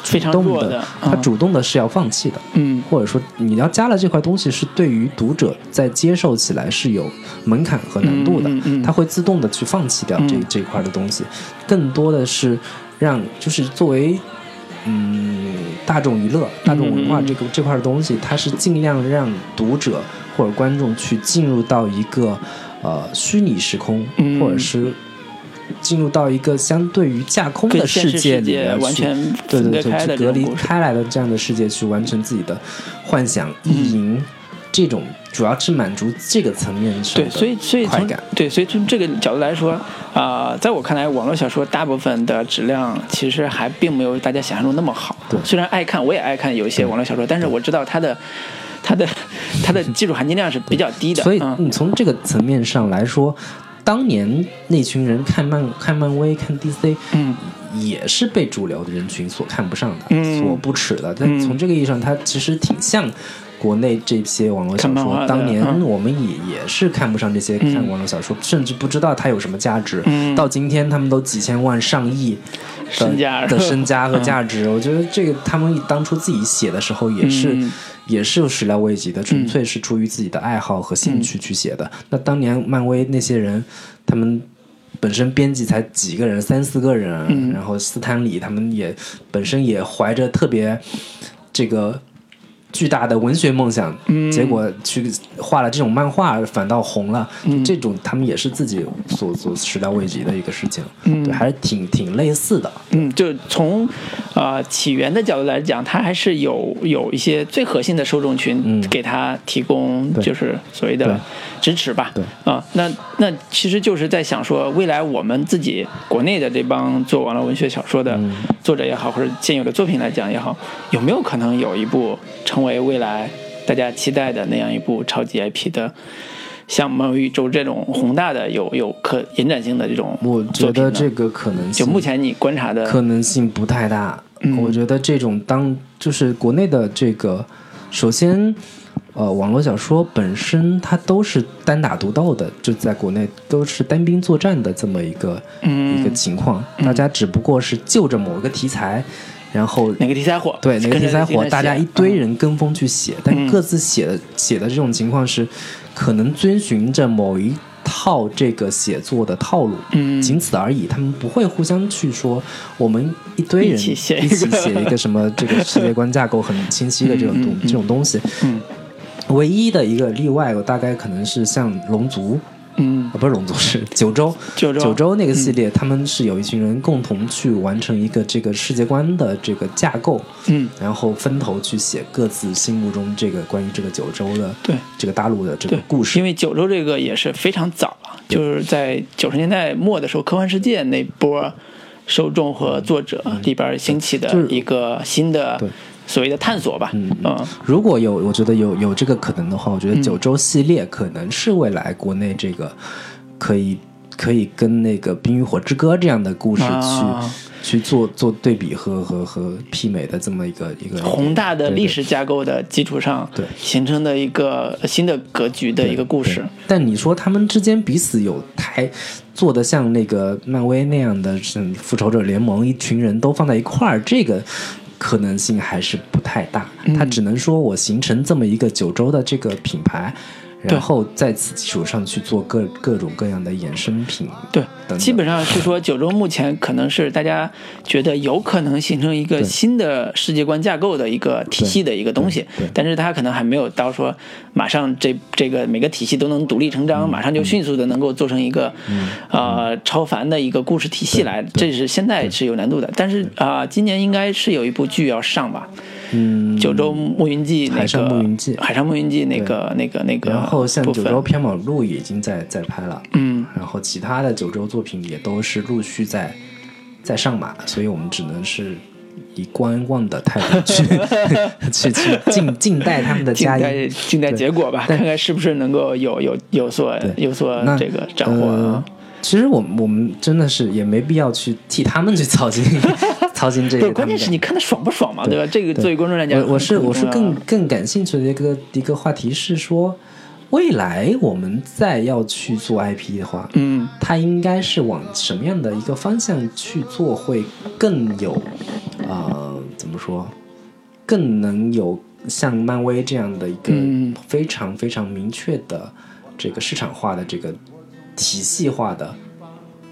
非常主动的弱的，他嗯主动的是要放弃的，嗯。或者说你要加了这块东西，是对于读者在接受起来是有门槛和难度的，嗯嗯嗯他会自动的去放弃掉这、嗯。这一块的东西，更多的是让就是作为嗯大众娱乐、大众文化这个这块的东西，它是尽量让读者或者观众去进入到一个呃虚拟时空，嗯。或者是。进入到一个相对于架空的世界里面去，完全对对对，隔离开来的这样的世界去完成自己的幻想、意淫，这种主要是满足这个层面上对，的所以所以。对，所以从这个角度来说，啊、在我看来，网络小说大部分的质量其实还并没有大家想象中那么好。对虽然爱看，我也爱看有一些网络小说，但是我知道它的它的它的技术含金量是比较低的。所以嗯你从这个层面上来说，当年那群人看漫看漫威、看 DC，嗯。也是被主流的人群所看不上的、嗯。所不耻的。但嗯。从这个意义上，它其实挺像国内这些网络小说，当年嗯。我们也也是看不上这些看网络小说，甚至不知道它有什么价值。嗯。到今天，他们都几千万、上亿的身价的身家和价值，我觉得这个他们当初自己写的时候也是。嗯也是有始料未及的，纯粹是出于自己的爱好和兴趣去写的。那当年漫威那些人，他们本身编辑才几个人，三四个人，嗯。然后斯坦李他们也本身也怀着特别这个巨大的文学梦想，嗯。结果去画了这种漫画，反倒红了。嗯。这种他们也是自己所所始料未及的一个事情，嗯。对，还是挺挺类似的。嗯，就从呃起源的角度来讲，它还是有有一些最核心的受众群嗯。给他提供就是所谓的支持吧。对。啊、那那其实就是在想说，未来我们自己国内的这帮做网络文学小说的嗯。作者也好，或者现有的作品来讲也好，有没有可能有一部成为未来大家期待的那样一部超级 IP 的？像漫威宇宙这种宏大的、有有可延展性的这种我觉得这个可能性就目前你观察的可能性不太大。嗯我觉得这种当就是国内的这个，首先，呃，网络小说本身它都是单打独斗的，就在国内都是单兵作战的这么一个、嗯一个情况，大家只不过是就着某一个题材，然后哪个题材火？对哪个题材火，大家一堆人。跟风去写，但嗯各自写的写的这种情况是，可能遵循着某一套这个写作的套路，嗯仅此而已。他们不会互相去说，我们一堆人一起写一个什么这个世界观架构很清晰的这种东 嗯嗯嗯这种东西。嗯唯一的一个例外，我大概可能是像龙族。嗯。啊，不是龙族，是 九州。九州。九州那个系列，他们是有一群人共同去完成一个这个世界观的这个架构，嗯。然后分头去写各自心目中这个关于这个九州的对。这个大陆的这个，故事。因为九州这个也是非常早了，就是在九十年代末的时候，科幻世界那波受众和作者里边兴起的一个新的对所谓的探索吧。嗯嗯如果有，我觉得有有这个可能的话，我觉得九州系列可能是未来国内这个可以可以跟那个《冰与火之歌》这样的故事去、啊去做做对比和和和媲美的这么一个一个宏大的历史架构的基础上，对形成的一个新的格局的一个故事。但你说他们之间彼此有太做的像那个漫威那样的，像复仇者联盟一群人都放在一块儿，这个可能性还是不太大。嗯它只能说我形成这么一个九州的这个品牌。对。然后在此基础上去做各各种各样的衍生品，对，等基本上是说九州目前可能是大家觉得有可能形成一个新的世界观架构的一个体系的一个东西但是它可能还没有到说马上这这个每个体系都能独立成章，嗯马上就迅速的能够做成一个呃超凡的一个故事体系来，这是现在是有难度的。但是啊，今年应该是有一部剧要上吧，嗯，九州牧云记那个海上牧云记。海上牧云记那个那个那个然后像九州缥缈录已经在在拍了，嗯，然后其他的九州作品也都是陆续在在上马，所以我们只能是以观望的态度去 去去静静待他们的佳音。静待结果吧，看看是不是能够有有有所对。有所那这个斩获呃啊。其实我们我们真的是也没必要去替他们去操心操心这个。关键是你看的爽不爽嘛，对。吧？这个作为观众来讲，我我是我是更更感兴趣的一个一个话题是说，未来我们再要去做 IP 的话，嗯。它应该是往什么样的一个方向去做，会更有呃怎么说，更能有像漫威这样的一个嗯。非常非常明确的这个市场化的这个体系化的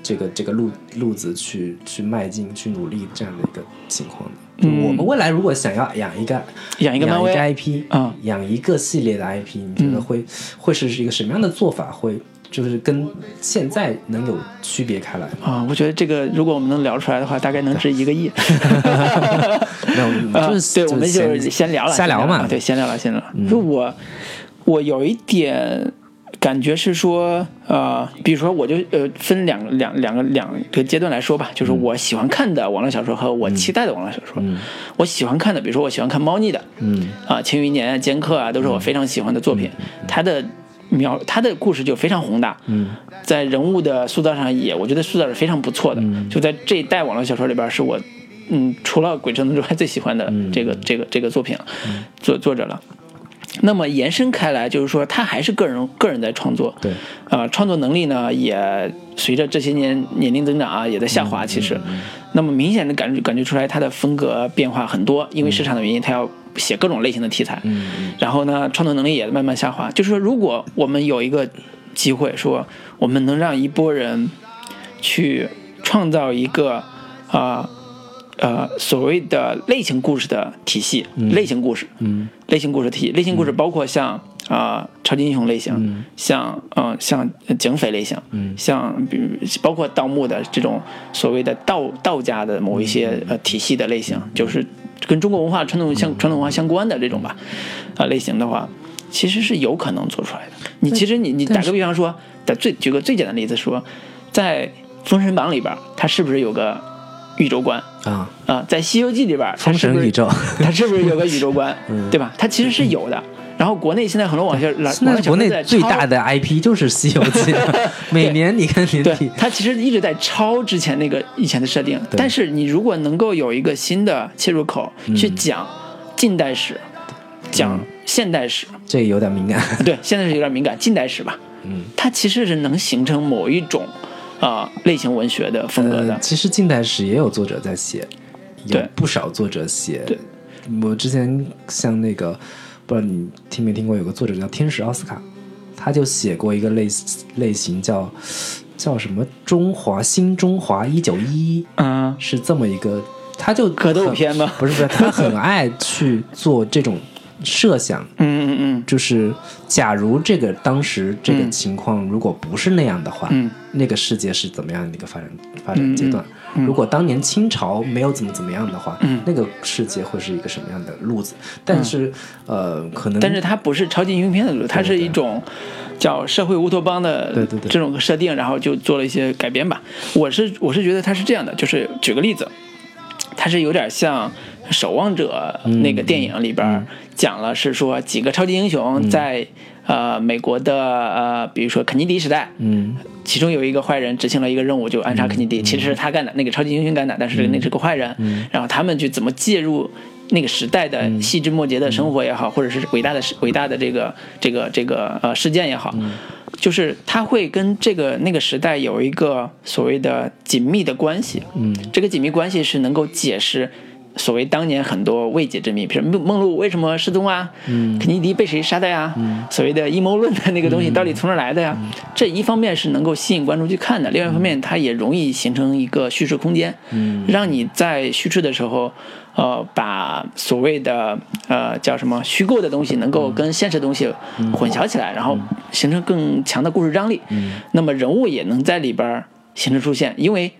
这个这个路路子去去迈进去努力这样的一个情况的。我们未来如果想要养一个养一个漫威 IP，嗯养一个系列的 IP，你觉得会、会是一个什么样的做法？会就是跟现在能有区别开来吗？啊，我觉得这个如果我们能聊出来的话，大概能值一个亿。没有，啊就是对，我们就先聊了，瞎聊嘛。对，先聊了，先聊了。就我，我有一点感觉是说，呃，比如说，我就呃分两两两个两个阶段来说吧，就是我喜欢看的网络小说和我期待的网络小说。我喜欢看的，比如说我喜欢看猫腻的，嗯。啊，《庆余年》啊，《剑客》啊，都是我非常喜欢的作品。它的描，它的故事就非常宏大，嗯。在人物的塑造上也，我觉得塑造是非常不错的。嗯。就在这一代网络小说里边，是我，嗯，除了《鬼吹灯之外最喜欢的嗯。这个、这个这个作品了，作作者了。那么延伸开来，就是说他还是个人个人在创作，对，呃，创作能力呢也随着这些年年龄增长啊，也在下滑。其实，那么明显的感觉感觉出来，他的风格变化很多，因为市场的原因，他要写各种类型的题材。嗯然后呢，创作能力也慢慢下滑。就是说，如果我们有一个机会，说我们能让一波人去创造一个啊呃所谓的类型故事的体系，类型故事，嗯类型故事体系，类型故事包括像啊、超级英雄类型，嗯像呃像警匪类型，嗯像比如包括盗墓的这种所谓的道道家的某一些呃体系的类型，就是跟中国文化传统相传统文化相关的这种吧，啊、类型的话，其实是有可能做出来的。你其实你你打个比方说，打最举个最简单的例子说，在《封神榜》里边，它是不是有个宇宙观？啊，啊，在《西游记》里边，它封神宇宙，它是不是有个宇宙观，嗯对吧？它其实是有的。然后国内现在很多网校，网现在国内最大的 IP 就是《西游记》，每年你看年对底，，它其实一直在抄之前那个以前的设定。但是你如果能够有一个新的切入口嗯去讲近代史，讲现代史，这个有点敏感。对，现在是有点敏感，近代史吧，嗯，它其实是能形成某一种啊、类型文学的风格的呃。其实近代史也有作者在写，有不少作者写。对，我之前像那个，不知道你听没听过，有个作者叫天使奥斯卡，他就写过一个类类型叫叫什么中华新中华一九一一，嗯，是这么一个，他就格斗很片吗不是不是，他很爱去做这种设想，嗯嗯嗯。就是假如这个当时这个嗯。情况如果不是那样的话，嗯。那个世界是怎么样的一个发展发展阶段？如果当年清朝没有怎么怎么样的话，嗯。那个世界会是一个什么样的路子？但是、呃，可能但是它不是超级英雄片的路，它是一种叫社会乌托邦的这种设定，然后就做了一些改编吧。我是我是觉得它是这样的，就是举个例子，它是有点像《守望者》那个电影里边讲了，是说几个超级英雄在、呃美国的呃比如说肯尼迪时代，嗯。其中有一个坏人执行了一个任务，就暗杀肯尼迪，其实是他干的，那个超级英雄干的，但是那是个坏人。然后他们去怎么介入那个时代的细枝末节的生活也好，或者是伟大的事伟大的这个这个这个呃事件也好，就是他会跟这个那个时代有一个所谓的紧密的关系。嗯。这个紧密关系是能够解释所谓当年很多未解之谜，比如梦梦露为什么失踪啊？嗯肯尼迪被谁杀的呀？所谓的阴谋论的那个东西到底从哪儿来的呀？这一方面是能够吸引观众去看的，另外一方面它也容易形成一个叙事空间，嗯让你在叙事的时候。呃，把所谓的呃叫什么虚构的东西能够跟现实的东西混淆起来，然后形成更强的故事张力。那么人物也能在里边儿形成出现，因为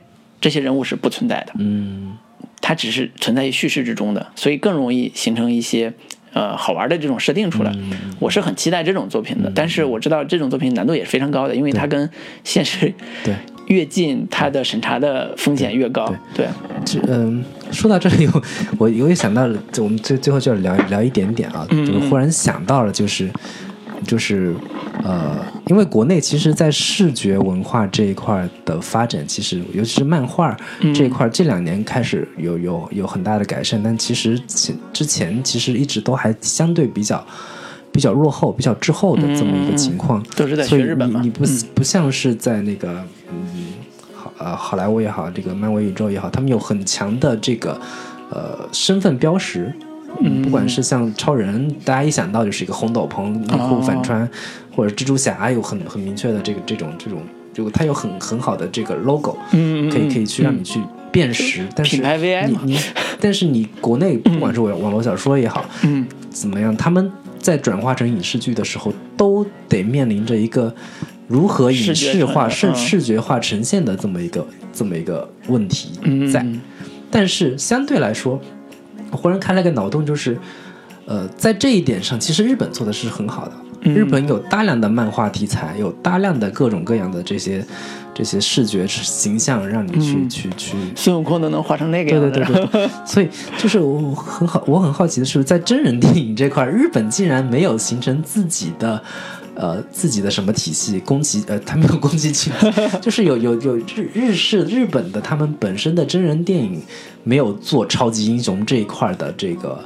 这些人物是不存在的，嗯它只是存在于叙事之中的，所以更容易形成一些呃好玩的这种设定出来。我是很期待这种作品的，但是我知道这种作品难度也是非常高的，因为它跟现实对。越近，它的审查的风险越高。对，这嗯，说到这里，我我我也想到了，就我们最最后就要聊聊一点点啊，嗯就忽然想到了，就是就是呃，因为国内其实，在视觉文化这一块儿的发展，其实尤其是漫画嗯这一块儿，这两年开始有有有很大的改善，但其实前之前其实一直都还相对比较。比较落后、比较滞后的这么一个情况，都是在学日本嘛你你不、嗯不像是在那个嗯好呃好莱坞也好，这个漫威宇宙也好，他们有很强的这个呃身份标识。嗯，不管是像超人，大家一想到就是一个红斗篷、内裤反穿，或者蜘蛛侠有很很明确的这个这种这种，就它有很很好的这个 logo，嗯，可以可以去让你去辨识。但是品牌 VI 嘛。你你，但是你国内不管是网网络小说也好，嗯。怎么样，他们在转化成影视剧的时候，都得面临着一个如何影视化、视视觉化呈现的这么一个这么一个问题嗯在。但是相对来说，我忽然开了个脑洞，就是，呃，在这一点上，其实日本做的是很好的。嗯日本有大量的漫画题材，有大量的各种各样的这些这些视觉形象，让你去、嗯去去孙悟空都能画成那个样子。对对对，对 所以就是我很好，我很好奇的是，在真人电影这块，日本竟然没有形成自己的。呃，自己的什么体系？宫崎呃，他没有宫崎骏，就是有有有日日式日本的他们本身的真人电影没有做超级英雄这一块的这个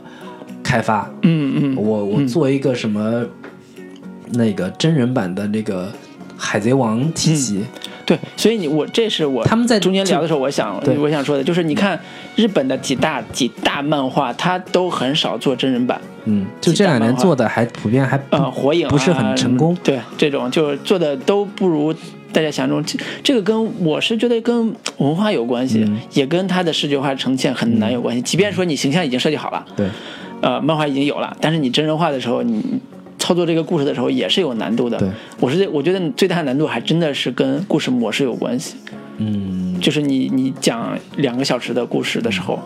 开发。嗯嗯，我我做一个什么那个真人版的那个海贼王体系，对，所以你我这是我他们在中间聊的时候，我想对我想说的就是，你看日本的几大几大漫画，它都很少做真人版，嗯，就这两年做的还普遍还呃，火影、啊、不是很成功。对，这种就是做的都不如大家想中。这这个跟我是觉得跟文化有关系，嗯也跟它的视觉化呈现很难有关系。即便说你形象已经设计好了，对，呃，漫画已经有了，但是你真人化的时候，你操作这个故事的时候也是有难度的。对，我是我觉得最大的难度还真的是跟故事模式有关系。嗯，就是你你讲两个小时的故事的时候，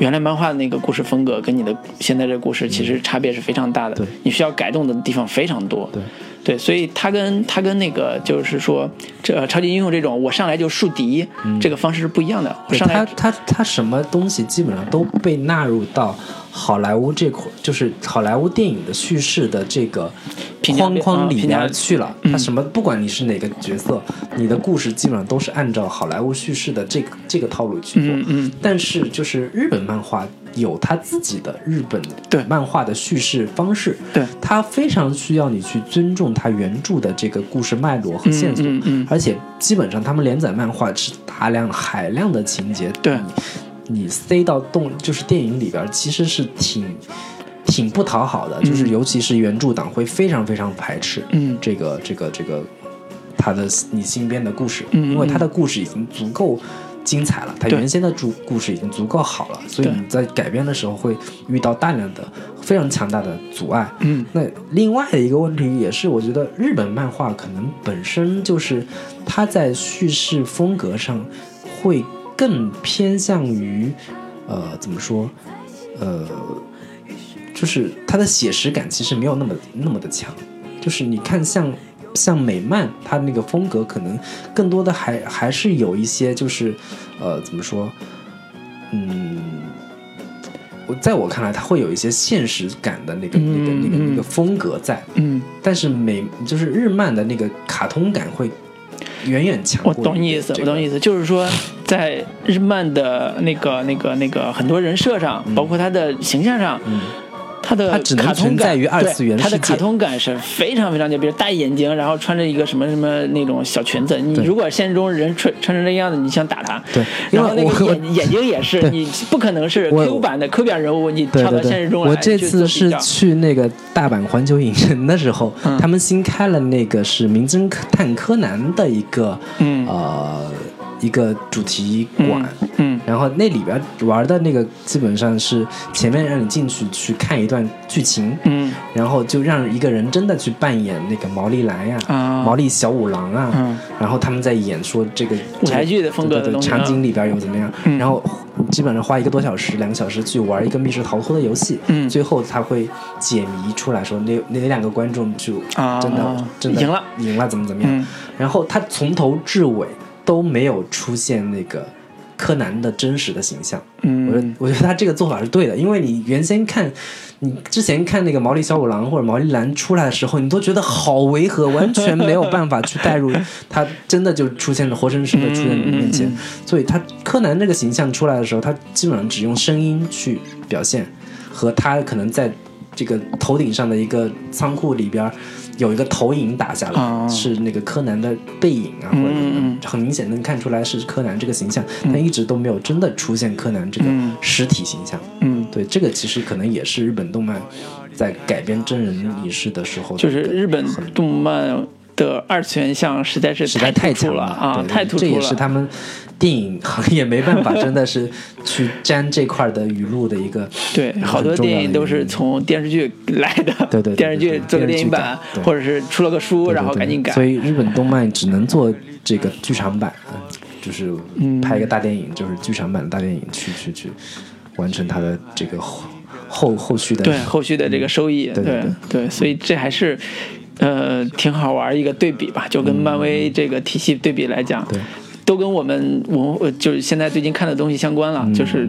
原来漫画的那个故事风格跟你的现在这个故事其实差别是非常大的，对你需要改动的地方非常多。对对，所以他跟他跟那个就是说，这超级英雄这种我上来就树敌、这个方式是不一样的。我上来他他他什么东西基本上都被纳入到好莱坞这块，就是好莱坞电影的叙事的这个框框里面去了。嗯。他什么，不管你是哪个角色，你的故事基本上都是按照好莱坞叙事的这个这个套路去做。嗯嗯。但是就是日本漫画有他自己的日本对。漫画的叙事方式，对。它非常需要你去尊重它原著的这个故事脉络和线索，嗯嗯嗯而且基本上他们连载漫画是大量海量的情节，对你你塞到动就是电影里边，其实是挺挺不讨好的，就是尤其是原著党会非常非常排斥，嗯。这个这个这个他的你新编的故事，因为他的故事已经足够精彩了，他原先的主故事已经足够好了，所以你在改编的时候会遇到大量的非常强大的阻碍。嗯。那另外的一个问题也是，我觉得日本漫画可能本身就是它在叙事风格上会更偏向于，呃，怎么说，呃，就是它的写实感其实没有那么那么的强，就是你看像像美漫，它那个风格可能更多的还还是有一些就是，呃，怎么说，嗯。我在我看来，它会有一些现实感的那个、那个、那个、那个风格在，嗯，但是美就是日漫的那个卡通感会远远强我懂你意思，这个我懂你意思，就是说，在日漫的那个、那个、那个很多人设上，包括他的形象上，嗯。它的卡通感存在于二次元对它的卡通感是非常非常牛，比如大眼睛，然后穿着一个什么什么那种小裙子。你如果现实中人穿穿成这样子，你想打他，对。然后那个眼眼睛也是，你不可能是 Q 版的 Q 版人物，你跳到现实中来我这次是去那个大阪环球影城的时候，嗯。他们新开了那个是《名侦探柯南》的一个、嗯。呃一个主题馆。嗯嗯。然后那里边玩的那个基本上是前面让你进去去看一段剧情，嗯。然后就让一个人真的去扮演那个毛利兰呀、啊。毛利小五郎啊，嗯。然后他们在演说这个舞台剧的风格的对对对场景里边有怎么样，嗯。然后基本上花一个多小时、两个小时去玩一个密室逃脱的游戏，嗯。最后他会解谜出来说那那两个观众就啊真的、真的赢了。赢了怎么怎么样，嗯。然后他从头至尾都没有出现那个柯南的真实的形象，我觉得嗯我觉得他这个做法是对的，因为你原先看，你之前看那个毛利小五郎或者毛利兰出来的时候，你都觉得好违和，完全没有办法去代入，他真的就出现了，活生生的出现在你面前。嗯嗯所以他柯南这个形象出来的时候，他基本上只用声音去表现，和他可能在这个头顶上的一个仓库里边。有一个投影打下来，啊。是那个柯南的背影啊，或者嗯嗯。很明显能看出来是柯南这个形象，但一直都没有真的出现柯南这个嗯。实体形象。嗯，对，这个其实可能也是日本动漫在改编真人影视的时候的就是日本动漫的二次元像实在是实在太强了啊，太突出了。也是他们电影行业没办法，真的是去沾这块的语录的一个对，好多电影都是从电视剧来的，对对对 电视剧做个电影版或者是出了个书，然后赶紧改。所以日本动漫只能做这个剧场版，嗯就是拍一个大电影，就是剧场版的大电影去去去完成它的这个后后后续的对后续的这个收益，对对对所以这还是呃挺好玩一个对比吧，就跟漫威这个体系对比来讲，嗯都跟我们文呃就是现在最近看的东西相关了，嗯就是。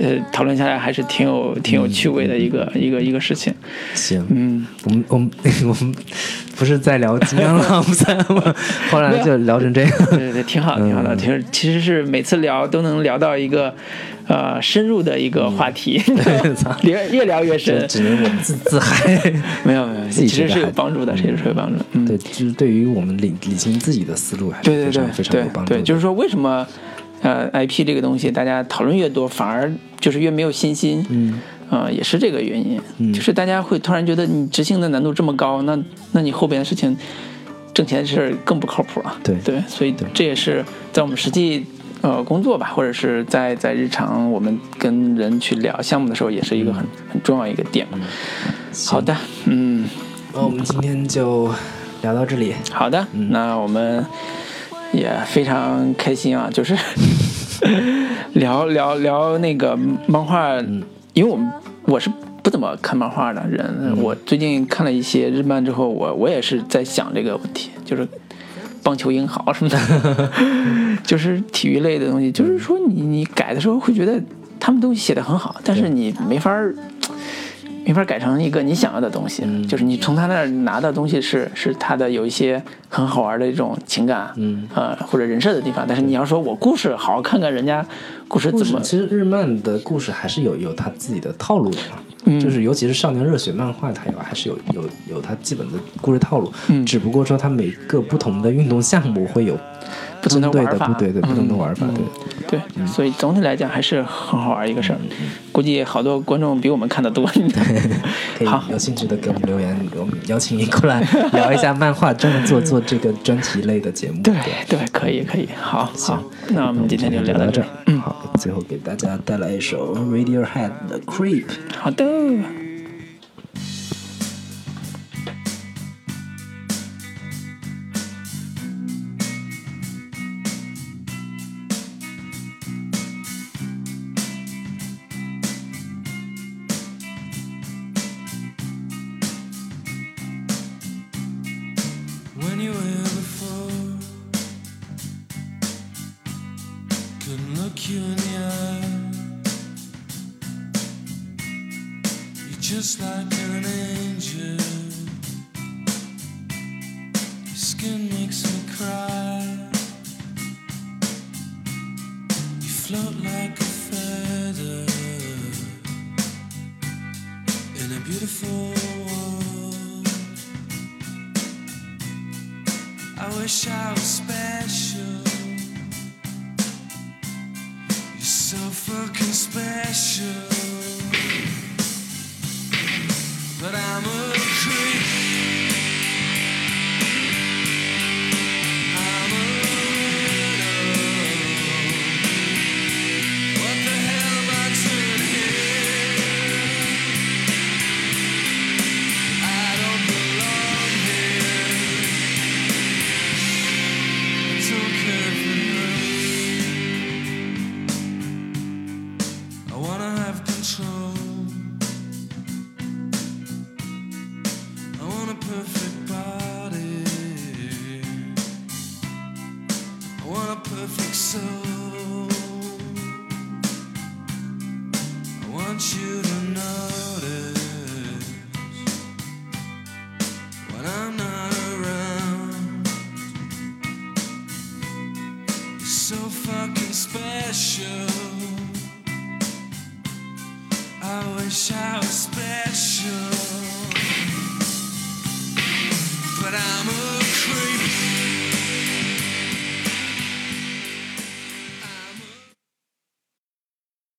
呃，讨论下来还是挺有挺有趣味的一个、一个一个事情。行，嗯，我们我们 我们不是在聊金刚狼三吗？后来就聊成这样。对对对，挺好的，挺好的。嗯其实其实是每次聊都能聊到一个呃深入的一个话题，操越越聊越深。只能我们自自嗨。没有没有，其实是有帮助的，其实是有帮助的。嗯，对，就是对于我们理理清自己的思路还是对对对非常非常有帮助的。对，就是说为什么呃 IP 这个东西大家讨论越多，反而就是越没有信心。嗯，呃，也是这个原因，嗯就是大家会突然觉得你执行的难度这么高，那那你后边的事情挣钱的事儿更不靠谱了。对对，所以这也是在我们实际呃工作吧，或者是在在日常我们跟人去聊项目的时候，也是一个很、很重要一个点嘛。好的，嗯，那我们今天就聊到这里。好的，嗯那我们也非常开心啊，就是 聊聊聊那个漫画，嗯因为我们我是不怎么看漫画的人，嗯我最近看了一些日漫之后，我我也是在想这个问题，就是棒球英豪什么的，就是体育类的东西，就是说你你改的时候会觉得他们东西写的很好，但是你没法儿。没法改成一个你想要的东西，嗯。就是你从他那儿拿到的东西是是他的有一些很好玩的一种情感，嗯。呃或者人设的地方，但是你要说我故事好好看看人家故事怎么，其实日漫的故事还是有有他自己的套路的嘛，嗯。就是尤其是少年热血漫画，它有还是有有有它基本的故事套路，嗯。只不过说它每个不同的运动项目会有不同的玩法，的不对对不同的玩法，嗯对。对，所以总体来讲还是很好玩一个事儿，估计好多观众比我们看的多。好有兴趣的给我们留言，我们邀请你过来聊一下漫画，专门做做这个专题类的节目。对对，可以可以，好好行，那我们今天就聊到这儿到这儿。。嗯，好，最后给大家带来一首 Radiohead 的《Creep》。好的。